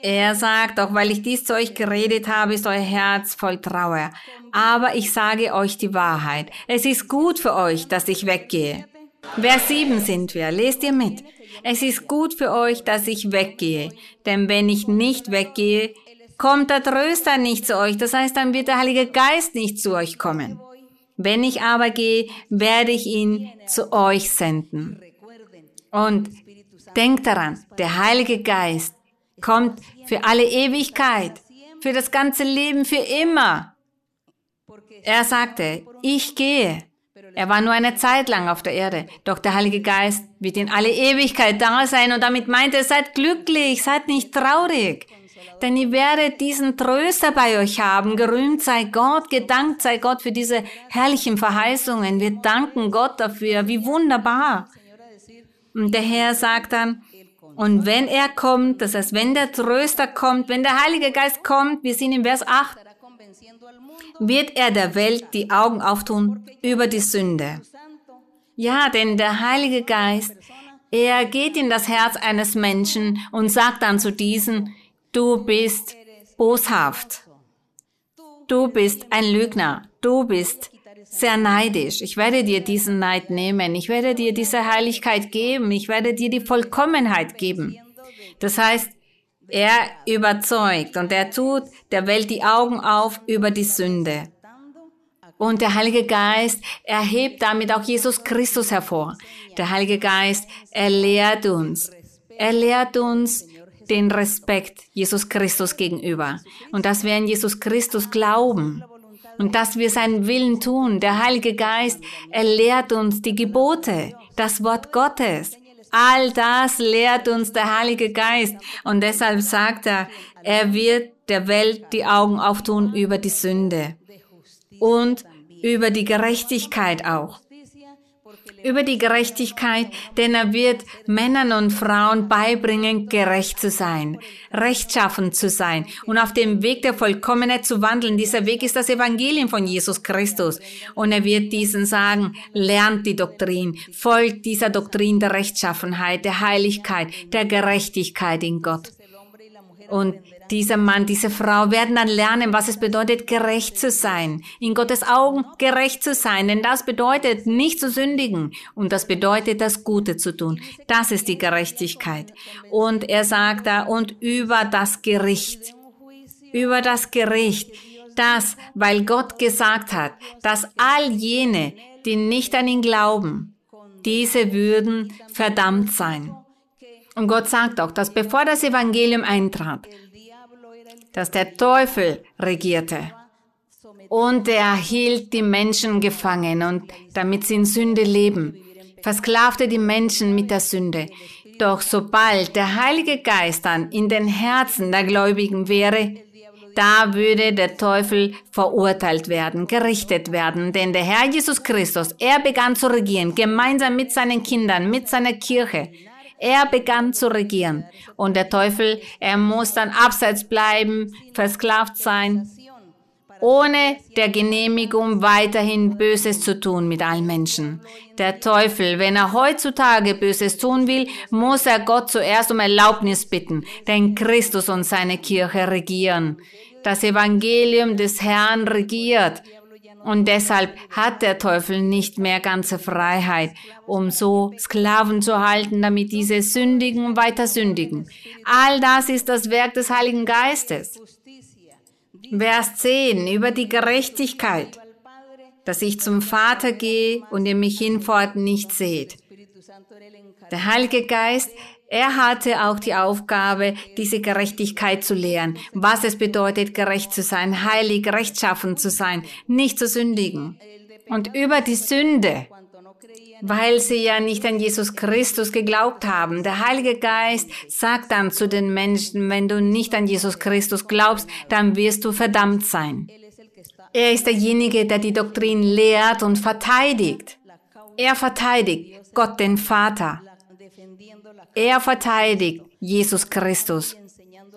A: Er sagt, auch weil ich dies zu euch geredet habe, ist euer Herz voll Trauer. Aber ich sage euch die Wahrheit. Es ist gut für euch, dass ich weggehe. Vers 7 sind wir. Lest ihr mit. Es ist gut für euch, dass ich weggehe, denn wenn ich nicht weggehe, kommt der Tröster nicht zu euch, das heißt, dann wird der Heilige Geist nicht zu euch kommen. Wenn ich aber gehe, werde ich ihn zu euch senden. Und denkt daran, der Heilige Geist kommt für alle Ewigkeit, für das ganze Leben, für immer. Er sagte, ich gehe. Er war nur eine Zeit lang auf der Erde, doch der Heilige Geist wird in alle Ewigkeit da sein und damit meint er, seid glücklich, seid nicht traurig. Denn ihr werdet diesen Tröster bei euch haben. Gerühmt sei Gott, gedankt sei Gott für diese herrlichen Verheißungen. Wir danken Gott dafür. Wie wunderbar. Und der Herr sagt dann, und wenn er kommt, das heißt, wenn der Tröster kommt, wenn der Heilige Geist kommt, wir sind im Vers 8, wird er der Welt die Augen auftun über die Sünde. Ja, denn der Heilige Geist, er geht in das Herz eines Menschen und sagt dann zu diesem, du bist boshaft, du bist ein Lügner, du bist sehr neidisch. Ich werde dir diesen Neid nehmen, ich werde dir diese Heiligkeit geben, ich werde dir die Vollkommenheit geben. Das heißt, er überzeugt und er tut der Welt die Augen auf über die Sünde. Und der Heilige Geist erhebt damit auch Jesus Christus hervor. Der Heilige Geist, er lehrt uns. Er lehrt uns den Respekt Jesus Christus gegenüber. Und dass wir an Jesus Christus glauben. Und dass wir seinen Willen tun. Der Heilige Geist, er lehrt uns die Gebote, das Wort Gottes. All das lehrt uns der Heilige Geist. Und deshalb sagt er, er wird der Welt die Augen auftun über die Sünde und über die Gerechtigkeit auch. Über die Gerechtigkeit, denn er wird Männern und Frauen beibringen, gerecht zu sein, rechtschaffen zu sein und auf dem Weg der Vollkommenheit zu wandeln. Dieser Weg ist das Evangelium von Jesus Christus. Und er wird diesen sagen, lernt die Doktrin, folgt dieser Doktrin der Rechtschaffenheit, der Heiligkeit, der Gerechtigkeit in Gott. Und dieser Mann, diese Frau werden dann lernen, was es bedeutet, gerecht zu sein. In Gottes Augen gerecht zu sein. Denn das bedeutet, nicht zu sündigen. Und das bedeutet, das Gute zu tun. Das ist die Gerechtigkeit. Und er sagt da, und über das Gericht. Über das Gericht. Das, weil Gott gesagt hat, dass all jene, die nicht an ihn glauben, diese würden verdammt sein. Und Gott sagt auch, dass bevor das Evangelium eintrat, dass der Teufel regierte. Und er hielt die Menschen gefangen und damit sie in Sünde leben, versklavte die Menschen mit der Sünde. Doch sobald der Heilige Geist dann in den Herzen der Gläubigen wäre, da würde der Teufel verurteilt werden, gerichtet werden, denn der Herr Jesus Christus, er begann zu regieren, gemeinsam mit seinen Kindern, mit seiner Kirche. Er begann zu regieren. Und der Teufel, er muss dann abseits bleiben, versklavt sein, ohne der Genehmigung weiterhin Böses zu tun mit allen Menschen. Der Teufel, wenn er heutzutage Böses tun will, muss er Gott zuerst um Erlaubnis bitten, denn Christus und seine Kirche regieren. Das Evangelium des Herrn regiert und deshalb hat der Teufel nicht mehr ganze Freiheit, um so Sklaven zu halten, damit diese sündigen und weiter sündigen. All das ist das Werk des Heiligen Geistes. Vers 10 über die Gerechtigkeit, dass ich zum Vater gehe und ihr mich hinfort nicht seht. Der Heilige Geist er hatte auch die Aufgabe, diese Gerechtigkeit zu lehren, was es bedeutet, gerecht zu sein, heilig, rechtschaffen zu sein, nicht zu sündigen. Und über die Sünde, weil sie ja nicht an Jesus Christus geglaubt haben. Der Heilige Geist sagt dann zu den Menschen, wenn du nicht an Jesus Christus glaubst, dann wirst du verdammt sein. Er ist derjenige, der die Doktrin lehrt und verteidigt. Er verteidigt Gott den Vater. Er verteidigt Jesus Christus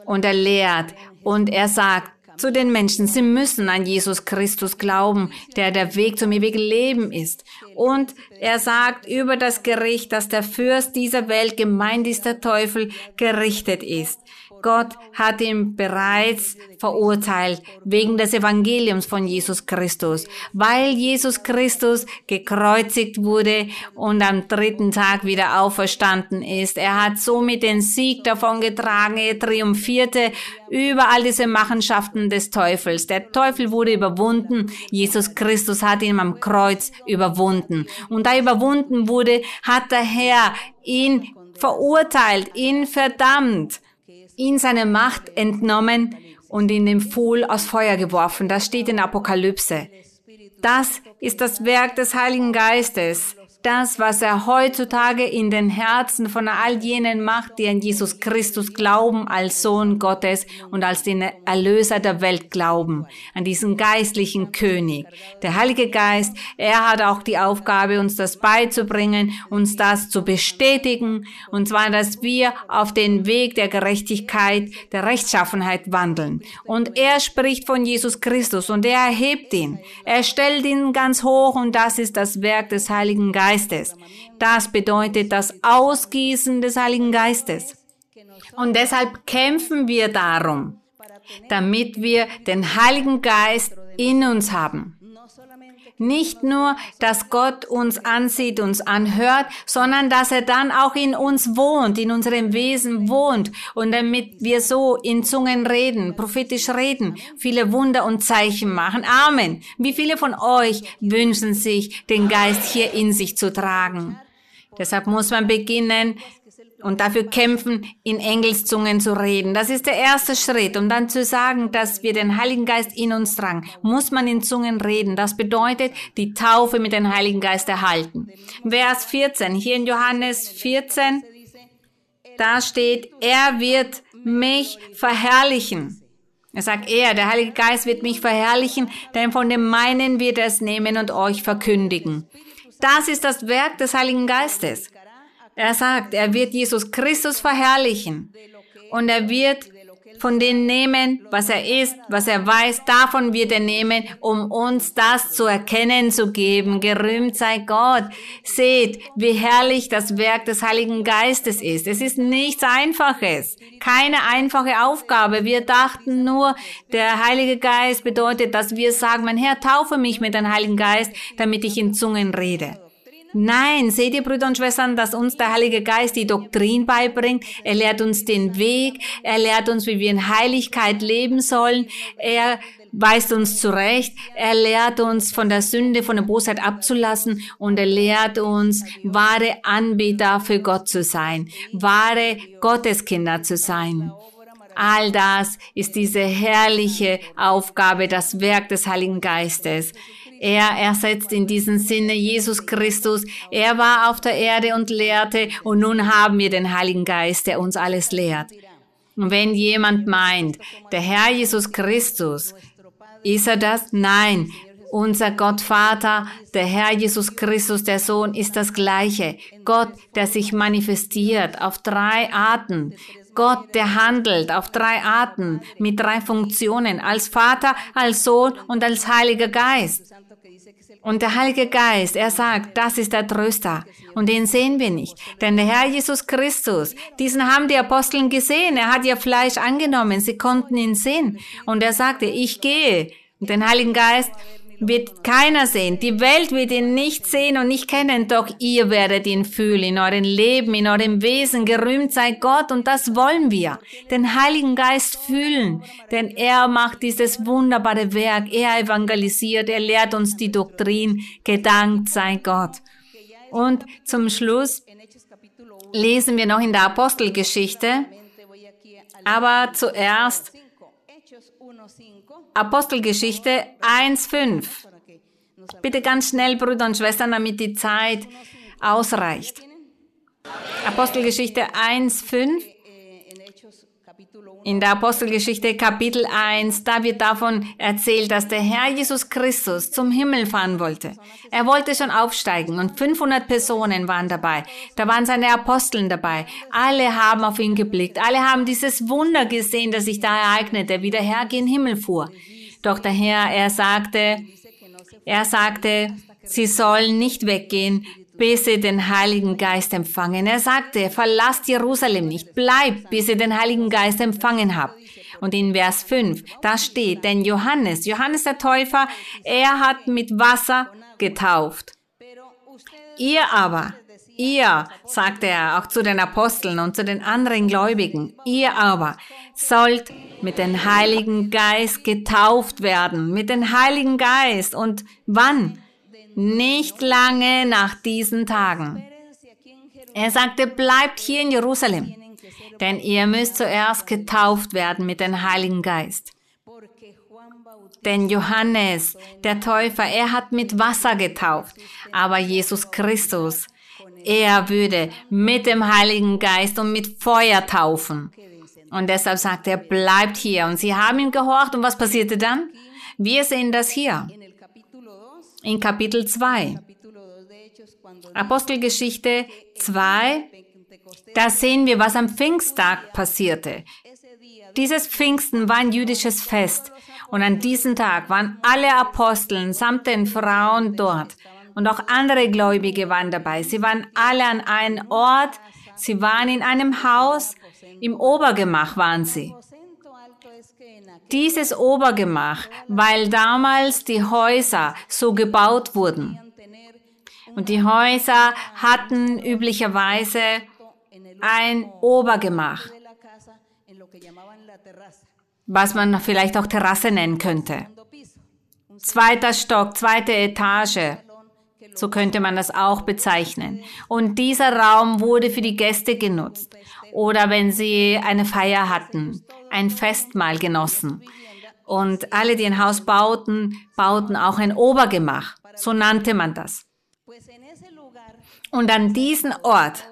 A: und er lehrt und er sagt zu den Menschen, sie müssen an Jesus Christus glauben, der der Weg zum ewigen Leben ist. Und er sagt über das Gericht, dass der Fürst dieser Welt, gemeint ist der Teufel, gerichtet ist. Gott hat ihn bereits verurteilt wegen des Evangeliums von Jesus Christus, weil Jesus Christus gekreuzigt wurde und am dritten Tag wieder auferstanden ist. Er hat somit den Sieg davon getragen, er triumphierte über all diese Machenschaften des Teufels. Der Teufel wurde überwunden, Jesus Christus hat ihn am Kreuz überwunden. Und da überwunden wurde, hat der Herr ihn verurteilt, ihn verdammt ihn seine Macht entnommen und in den Pfuhl aus Feuer geworfen. Das steht in Apokalypse. Das ist das Werk des Heiligen Geistes das, was er heutzutage in den Herzen von all jenen macht, die an Jesus Christus glauben, als Sohn Gottes und als den Erlöser der Welt glauben, an diesen geistlichen König. Der Heilige Geist, er hat auch die Aufgabe, uns das beizubringen, uns das zu bestätigen, und zwar, dass wir auf den Weg der Gerechtigkeit, der Rechtschaffenheit wandeln. Und er spricht von Jesus Christus und er erhebt ihn. Er stellt ihn ganz hoch und das ist das Werk des Heiligen Geistes. Geistes. Das bedeutet das Ausgießen des Heiligen Geistes. Und deshalb kämpfen wir darum, damit wir den Heiligen Geist in uns haben. Nicht nur, dass Gott uns ansieht, uns anhört, sondern dass er dann auch in uns wohnt, in unserem Wesen wohnt und damit wir so in Zungen reden, prophetisch reden, viele Wunder und Zeichen machen. Amen. Wie viele von euch wünschen sich, den Geist hier in sich zu tragen? Deshalb muss man beginnen, und dafür kämpfen, in Engelszungen zu reden. Das ist der erste Schritt. Um dann zu sagen, dass wir den Heiligen Geist in uns tragen, muss man in Zungen reden. Das bedeutet, die Taufe mit dem Heiligen Geist erhalten. Vers 14, hier in Johannes 14, da steht, er wird mich verherrlichen. Er sagt, er, der Heilige Geist wird mich verherrlichen, denn von dem meinen wird er es nehmen und euch verkündigen. Das ist das Werk des Heiligen Geistes. Er sagt, er wird Jesus Christus verherrlichen und er wird von denen nehmen, was er ist, was er weiß, davon wird er nehmen, um uns das zu erkennen zu geben. Gerühmt sei Gott. Seht, wie herrlich das Werk des Heiligen Geistes ist. Es ist nichts Einfaches, keine einfache Aufgabe. Wir dachten nur, der Heilige Geist bedeutet, dass wir sagen, mein Herr, taufe mich mit dem Heiligen Geist, damit ich in Zungen rede. Nein, seht ihr, Brüder und Schwestern, dass uns der Heilige Geist die Doktrin beibringt. Er lehrt uns den Weg. Er lehrt uns, wie wir in Heiligkeit leben sollen. Er weist uns zurecht. Er lehrt uns von der Sünde, von der Bosheit abzulassen und er lehrt uns, wahre Anbieter für Gott zu sein, wahre Gotteskinder zu sein. All das ist diese herrliche Aufgabe, das Werk des Heiligen Geistes. Er ersetzt in diesem Sinne Jesus Christus. Er war auf der Erde und lehrte und nun haben wir den Heiligen Geist, der uns alles lehrt. Und wenn jemand meint, der Herr Jesus Christus, ist er das? Nein. Unser Gott Vater, der Herr Jesus Christus, der Sohn, ist das Gleiche. Gott, der sich manifestiert auf drei Arten. Gott, der handelt auf drei Arten, mit drei Funktionen, als Vater, als Sohn und als Heiliger Geist. Und der Heilige Geist, er sagt, das ist der Tröster. Und den sehen wir nicht. Denn der Herr Jesus Christus, diesen haben die Aposteln gesehen. Er hat ihr Fleisch angenommen. Sie konnten ihn sehen. Und er sagte, ich gehe. Und den Heiligen Geist, wird keiner sehen. Die Welt wird ihn nicht sehen und nicht kennen, doch ihr werdet ihn fühlen in eurem Leben, in eurem Wesen. Gerühmt sei Gott und das wollen wir. Den Heiligen Geist fühlen, denn er macht dieses wunderbare Werk. Er evangelisiert, er lehrt uns die Doktrin. Gedankt sei Gott. Und zum Schluss lesen wir noch in der Apostelgeschichte, aber zuerst Apostelgeschichte 1.5. Bitte ganz schnell, Brüder und Schwestern, damit die Zeit ausreicht. Apostelgeschichte 1, 5. In der Apostelgeschichte Kapitel 1, da wird davon erzählt, dass der Herr Jesus Christus zum Himmel fahren wollte. Er wollte schon aufsteigen und 500 Personen waren dabei. Da waren seine Aposteln dabei. Alle haben auf ihn geblickt. Alle haben dieses Wunder gesehen, das sich da ereignete, wie der Herr gen Himmel fuhr. Doch der Herr, er sagte, er sagte, sie sollen nicht weggehen, bis sie den Heiligen Geist empfangen. Er sagte, verlasst Jerusalem nicht, bleibt, bis ihr den Heiligen Geist empfangen habt. Und in Vers 5, da steht, denn Johannes, Johannes der Täufer, er hat mit Wasser getauft. Ihr aber, ihr, sagte er auch zu den Aposteln und zu den anderen Gläubigen, ihr aber sollt mit dem Heiligen Geist getauft werden, mit dem Heiligen Geist. Und wann? Nicht lange nach diesen Tagen. Er sagte, bleibt hier in Jerusalem, denn ihr müsst zuerst getauft werden mit dem Heiligen Geist. Denn Johannes, der Täufer, er hat mit Wasser getauft, aber Jesus Christus, er würde mit dem Heiligen Geist und mit Feuer taufen. Und deshalb sagt er, bleibt hier. Und sie haben ihm gehorcht. Und was passierte dann? Wir sehen das hier in Kapitel 2. Apostelgeschichte 2, da sehen wir, was am Pfingsttag passierte. Dieses Pfingsten war ein jüdisches Fest und an diesem Tag waren alle Aposteln samt den Frauen dort und auch andere Gläubige waren dabei. Sie waren alle an einem Ort, sie waren in einem Haus, im Obergemach waren sie dieses Obergemach, weil damals die Häuser so gebaut wurden. Und die Häuser hatten üblicherweise ein Obergemach, was man vielleicht auch Terrasse nennen könnte. Zweiter Stock, zweite Etage, so könnte man das auch bezeichnen. Und dieser Raum wurde für die Gäste genutzt oder wenn sie eine Feier hatten ein Festmahl genossen. Und alle, die ein Haus bauten, bauten auch ein Obergemach. So nannte man das. Und an diesem Ort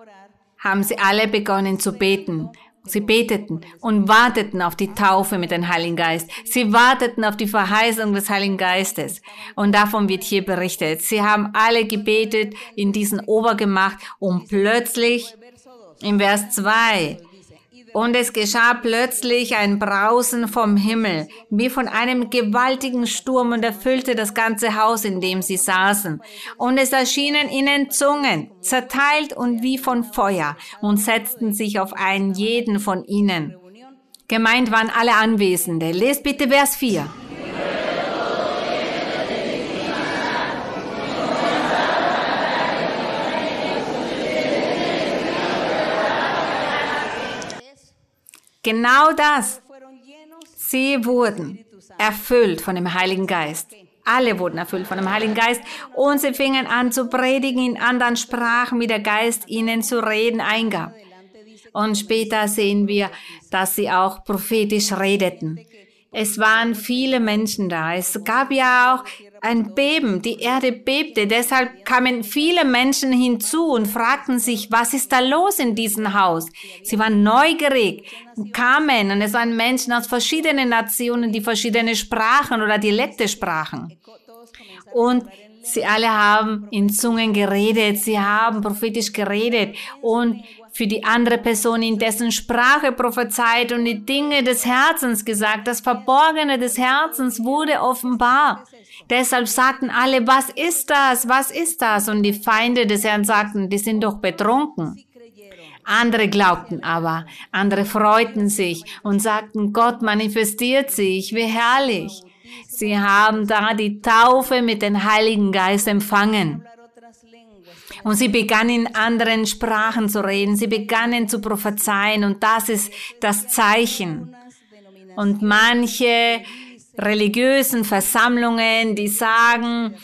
A: haben sie alle begonnen zu beten. Sie beteten und warteten auf die Taufe mit dem Heiligen Geist. Sie warteten auf die Verheißung des Heiligen Geistes. Und davon wird hier berichtet. Sie haben alle gebetet in diesem Obergemach und plötzlich im Vers 2 und es geschah plötzlich ein Brausen vom Himmel, wie von einem gewaltigen Sturm und erfüllte das ganze Haus, in dem sie saßen. Und es erschienen ihnen Zungen, zerteilt und wie von Feuer, und setzten sich auf einen jeden von ihnen. Gemeint waren alle Anwesende. Lest bitte Vers 4. Genau das. Sie wurden erfüllt von dem Heiligen Geist. Alle wurden erfüllt von dem Heiligen Geist und sie fingen an zu predigen in anderen Sprachen, wie der Geist ihnen zu reden eingab. Und später sehen wir, dass sie auch prophetisch redeten. Es waren viele Menschen da. Es gab ja auch ein Beben, die Erde bebte, deshalb kamen viele Menschen hinzu und fragten sich, was ist da los in diesem Haus? Sie waren neugierig, kamen und es waren Menschen aus verschiedenen Nationen, die verschiedene Sprachen oder Dialekte sprachen. Und sie alle haben in Zungen geredet, sie haben prophetisch geredet und für die andere Person in dessen Sprache prophezeit und die Dinge des Herzens gesagt. Das Verborgene des Herzens wurde offenbar. Deshalb sagten alle, was ist das? Was ist das? Und die Feinde des Herrn sagten, die sind doch betrunken. Andere glaubten aber, andere freuten sich und sagten, Gott manifestiert sich, wie herrlich. Sie haben da die Taufe mit dem Heiligen Geist empfangen. Und sie begannen in anderen Sprachen zu reden, sie begannen zu prophezeien und das ist das Zeichen. Und manche religiösen Versammlungen, die sagen,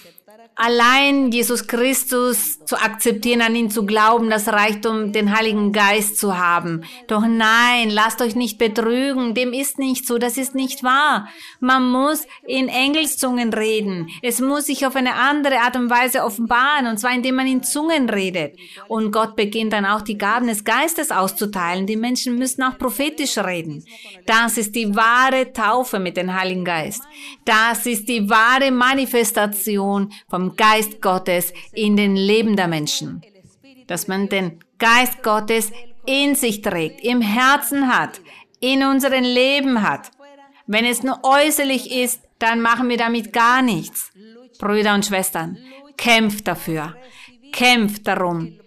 A: allein Jesus Christus zu akzeptieren, an ihn zu glauben, das Reichtum, den Heiligen Geist zu haben. Doch nein, lasst euch nicht betrügen, dem ist nicht so, das ist nicht wahr. Man muss in Engelszungen reden. Es muss sich auf eine andere Art und Weise offenbaren, und zwar indem man in Zungen redet. Und Gott beginnt dann auch die Gaben des Geistes auszuteilen. Die Menschen müssen auch prophetisch reden. Das ist die wahre Taufe mit dem Heiligen Geist. Das ist die wahre Manifestation vom Geist Gottes in den Leben der Menschen. Dass man den Geist Gottes in sich trägt, im Herzen hat, in unserem Leben hat. Wenn es nur äußerlich ist, dann machen wir damit gar nichts. Brüder und Schwestern, kämpft dafür. Kämpft darum,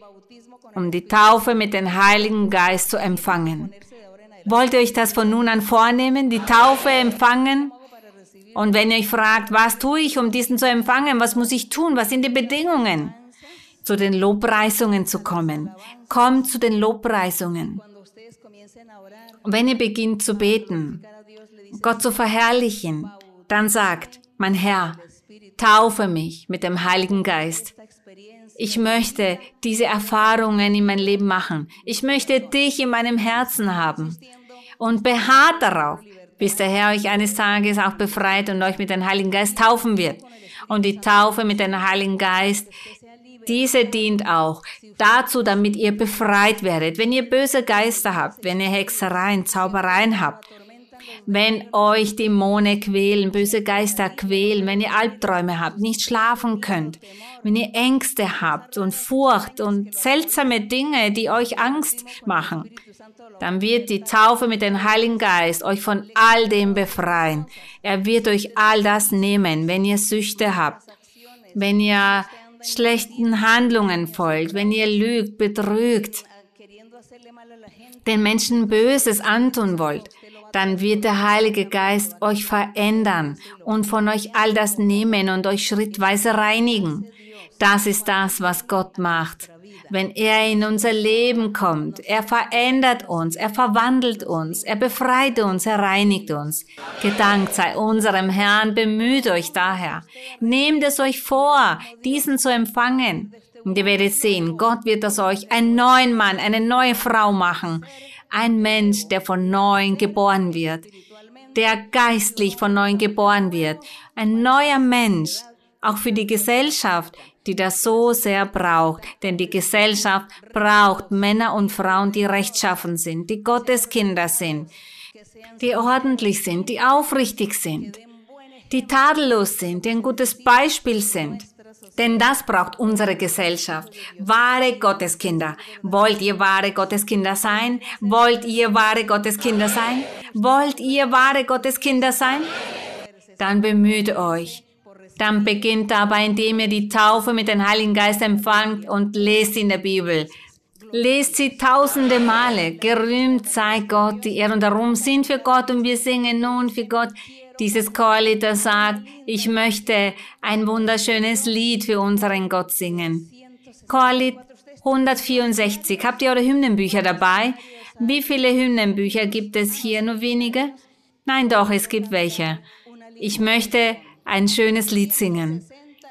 A: um die Taufe mit dem Heiligen Geist zu empfangen. Wollt ihr euch das von nun an vornehmen, die Taufe empfangen? Und wenn ihr euch fragt, was tue ich, um diesen zu empfangen, was muss ich tun, was sind die Bedingungen, zu den Lobpreisungen zu kommen. Kommt zu den Lobpreisungen. Und wenn ihr beginnt zu beten, Gott zu verherrlichen, dann sagt, mein Herr, taufe mich mit dem Heiligen Geist. Ich möchte diese Erfahrungen in mein Leben machen. Ich möchte dich in meinem Herzen haben. Und beharrt darauf, bis der Herr euch eines Tages auch befreit und euch mit dem Heiligen Geist taufen wird. Und die Taufe mit dem Heiligen Geist, diese dient auch dazu, damit ihr befreit werdet. Wenn ihr böse Geister habt, wenn ihr Hexereien, Zaubereien habt, wenn euch Dämonen quälen, böse Geister quälen, wenn ihr Albträume habt, nicht schlafen könnt, wenn ihr Ängste habt und Furcht und seltsame Dinge, die euch Angst machen, dann wird die Taufe mit dem Heiligen Geist euch von all dem befreien. Er wird euch all das nehmen, wenn ihr Süchte habt, wenn ihr schlechten Handlungen folgt, wenn ihr lügt, betrügt, den Menschen Böses antun wollt, dann wird der Heilige Geist euch verändern und von euch all das nehmen und euch schrittweise reinigen. Das ist das, was Gott macht wenn er in unser Leben kommt. Er verändert uns, er verwandelt uns, er befreit uns, er reinigt uns. Gedankt sei unserem Herrn, bemüht euch daher. Nehmt es euch vor, diesen zu empfangen. Und ihr werdet sehen, Gott wird aus euch einen neuen Mann, eine neue Frau machen. Ein Mensch, der von neuem geboren wird. Der geistlich von neuem geboren wird. Ein neuer Mensch, auch für die Gesellschaft, die das so sehr braucht. Denn die Gesellschaft braucht Männer und Frauen, die rechtschaffen sind, die Gotteskinder sind, die ordentlich sind, die aufrichtig sind, die tadellos sind, die ein gutes Beispiel sind. Denn das braucht unsere Gesellschaft. Wahre Gotteskinder. Wollt ihr wahre Gotteskinder sein? Wollt ihr wahre Gotteskinder sein? Wollt ihr wahre Gotteskinder sein? Dann bemüht euch dann beginnt dabei, indem ihr die Taufe mit dem Heiligen Geist empfangt und lest in der Bibel. Lest sie tausende Male. Gerühmt sei Gott, die Ehre und darum sind wir Gott und wir singen nun für Gott. Dieses Chorlied, das sagt, ich möchte ein wunderschönes Lied für unseren Gott singen. Chorlied 164. Habt ihr eure Hymnenbücher dabei? Wie viele Hymnenbücher gibt es hier? Nur wenige? Nein, doch, es gibt welche. Ich möchte ein schönes Lied singen.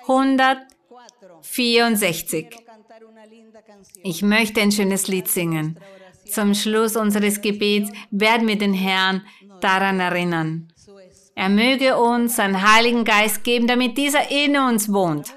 A: 164. Ich möchte ein schönes Lied singen. Zum Schluss unseres Gebets werden wir den Herrn daran erinnern. Er möge uns seinen Heiligen Geist geben, damit dieser in uns wohnt.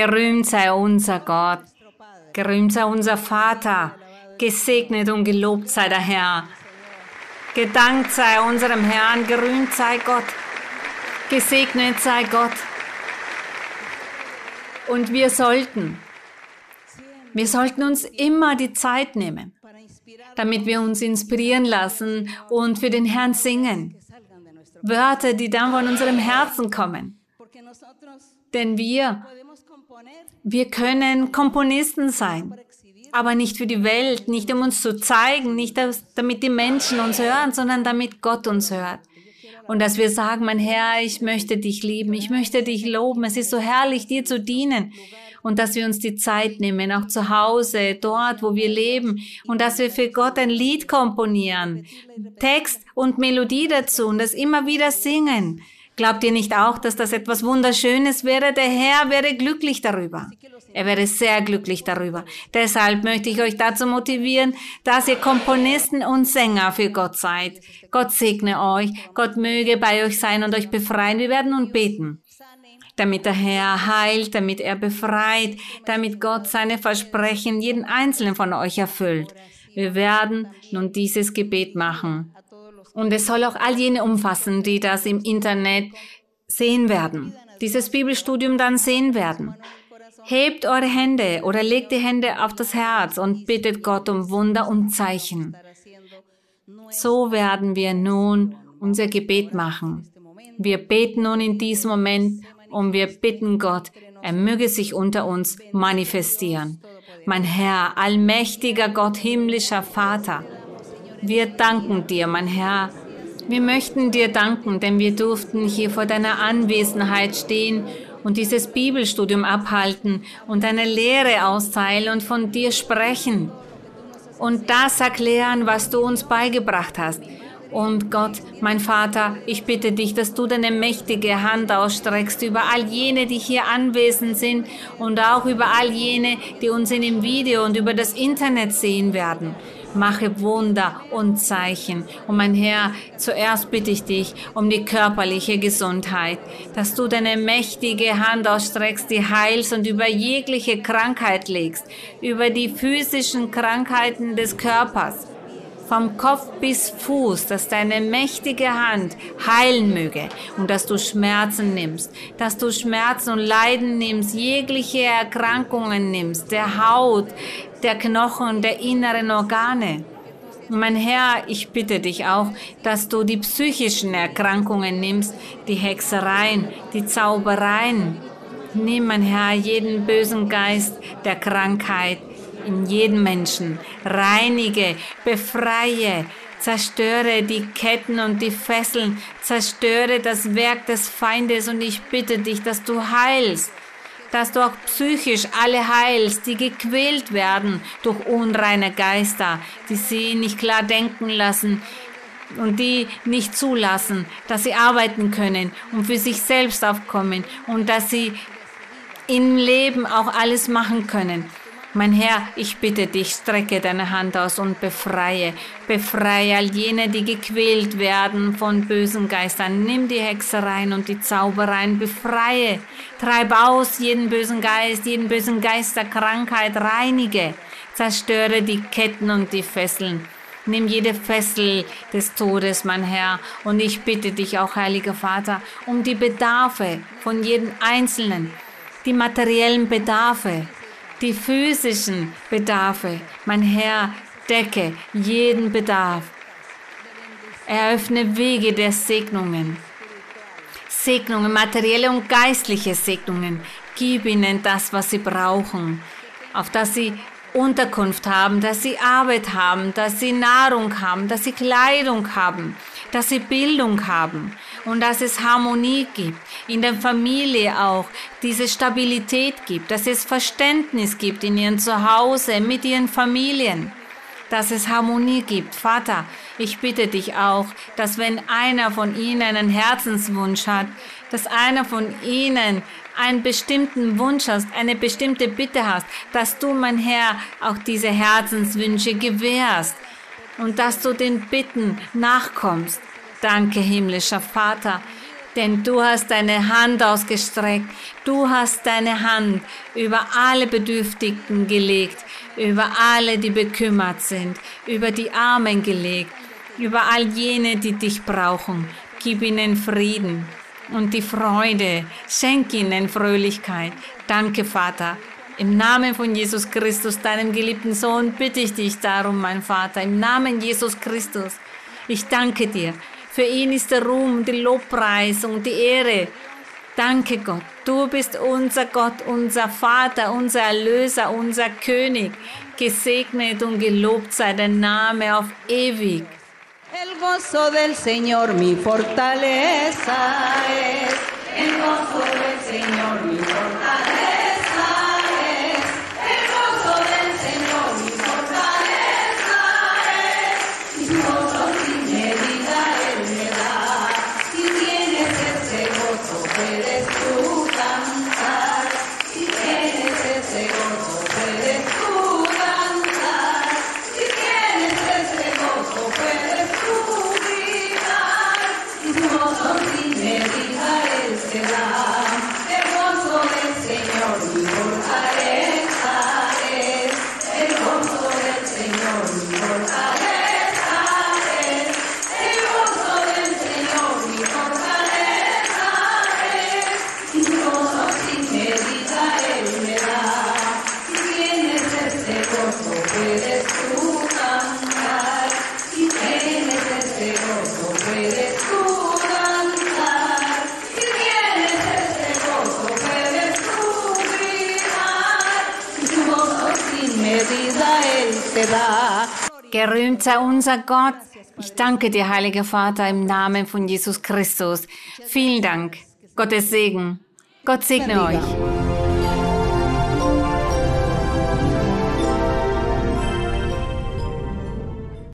A: Gerühmt sei unser Gott. Gerühmt sei unser Vater. Gesegnet und gelobt sei der Herr. Gedankt sei unserem Herrn. Gerühmt sei Gott. Gesegnet sei Gott. Und wir sollten, wir sollten uns immer die Zeit nehmen, damit wir uns inspirieren lassen und für den Herrn singen. Wörter, die dann von unserem Herzen kommen. Denn wir, wir können Komponisten sein, aber nicht für die Welt, nicht um uns zu zeigen, nicht damit die Menschen uns hören, sondern damit Gott uns hört. Und dass wir sagen, mein Herr, ich möchte dich lieben, ich möchte dich loben, es ist so herrlich, dir zu dienen und dass wir uns die Zeit nehmen, auch zu Hause, dort, wo wir leben und dass wir für Gott ein Lied komponieren, Text und Melodie dazu und das immer wieder singen. Glaubt ihr nicht auch, dass das etwas Wunderschönes wäre? Der Herr wäre glücklich darüber. Er wäre sehr glücklich darüber. Deshalb möchte ich euch dazu motivieren, dass ihr Komponisten und Sänger für Gott seid. Gott segne euch. Gott möge bei euch sein und euch befreien. Wir werden nun beten damit der Herr heilt, damit er befreit, damit Gott seine Versprechen jeden einzelnen von euch erfüllt. Wir werden nun dieses Gebet machen. Und es soll auch all jene umfassen, die das im Internet sehen werden, dieses Bibelstudium dann sehen werden. Hebt eure Hände oder legt die Hände auf das Herz und bittet Gott um Wunder und Zeichen. So werden wir nun unser Gebet machen. Wir beten nun in diesem Moment und wir bitten Gott, er möge sich unter uns manifestieren. Mein Herr, allmächtiger Gott, himmlischer Vater, wir danken dir, mein Herr. Wir möchten dir danken, denn wir durften hier vor deiner Anwesenheit stehen und dieses Bibelstudium abhalten und deine Lehre austeilen und von dir sprechen und das erklären, was du uns beigebracht hast. Und Gott, mein Vater, ich bitte dich, dass du deine mächtige Hand ausstreckst über all jene, die hier anwesend sind und auch über all jene, die uns in dem Video und über das Internet sehen werden. Mache Wunder und Zeichen. Und mein Herr, zuerst bitte ich dich um die körperliche Gesundheit, dass du deine mächtige Hand ausstreckst, die heilst und über jegliche Krankheit legst, über die physischen Krankheiten des Körpers vom Kopf bis Fuß, dass deine mächtige Hand heilen möge und dass du Schmerzen nimmst, dass du Schmerzen und Leiden nimmst, jegliche Erkrankungen nimmst, der Haut, der Knochen, der inneren Organe. Mein Herr, ich bitte dich auch, dass du die psychischen Erkrankungen nimmst, die Hexereien, die Zaubereien. Nimm, mein Herr, jeden bösen Geist der Krankheit, in jedem Menschen. Reinige, befreie, zerstöre die Ketten und die Fesseln, zerstöre das Werk des Feindes und ich bitte dich, dass du heilst, dass du auch psychisch alle heilst, die gequält werden durch unreine Geister, die sie nicht klar denken lassen, und die nicht zulassen, dass sie arbeiten können und für sich selbst aufkommen und dass sie im Leben auch alles machen können. Mein Herr, ich bitte dich, strecke deine Hand aus und befreie, befreie all jene, die gequält werden von bösen Geistern. Nimm die Hexereien und die Zaubereien, befreie, treib aus jeden bösen Geist, jeden bösen Geist der Krankheit, reinige, zerstöre die Ketten und die Fesseln. Nimm jede Fessel des Todes, mein Herr, und ich bitte dich auch, heiliger Vater, um die Bedarfe von jedem Einzelnen, die materiellen Bedarfe, die physischen Bedarfe. Mein Herr, decke jeden Bedarf. Eröffne Wege der Segnungen. Segnungen, materielle und geistliche Segnungen. Gib ihnen das, was sie brauchen, auf das sie Unterkunft haben, dass sie Arbeit haben, dass sie Nahrung haben, dass sie Kleidung haben, dass sie Bildung haben und dass es Harmonie gibt, in der Familie auch diese Stabilität gibt, dass es Verständnis gibt in ihren Zuhause, mit ihren Familien, dass es Harmonie gibt. Vater, ich bitte dich auch, dass wenn einer von ihnen einen Herzenswunsch hat, dass einer von ihnen einen bestimmten Wunsch hast, eine bestimmte Bitte hast, dass du, mein Herr, auch diese Herzenswünsche gewährst und dass du den Bitten nachkommst. Danke, himmlischer Vater. Denn du hast deine Hand ausgestreckt, du hast deine Hand über alle Bedürftigen gelegt, über alle, die bekümmert sind, über die Armen gelegt, über all jene, die dich brauchen. Gib ihnen Frieden und die Freude, schenk ihnen Fröhlichkeit. Danke, Vater. Im Namen von Jesus Christus, deinem geliebten Sohn, bitte ich dich darum, mein Vater, im Namen Jesus Christus. Ich danke dir für ihn ist der Ruhm, die Lobpreisung, die Ehre. Danke Gott, du bist unser Gott, unser Vater, unser Erlöser, unser König. Gesegnet und gelobt sei dein Name auf ewig.
B: El gozo del Señor mi fortaleza es. El gozo del Señor mi fortaleza
A: Gerühmt sei unser Gott. Ich danke dir, heiliger Vater, im Namen von Jesus Christus. Vielen Dank. Gottes Segen. Gott segne euch.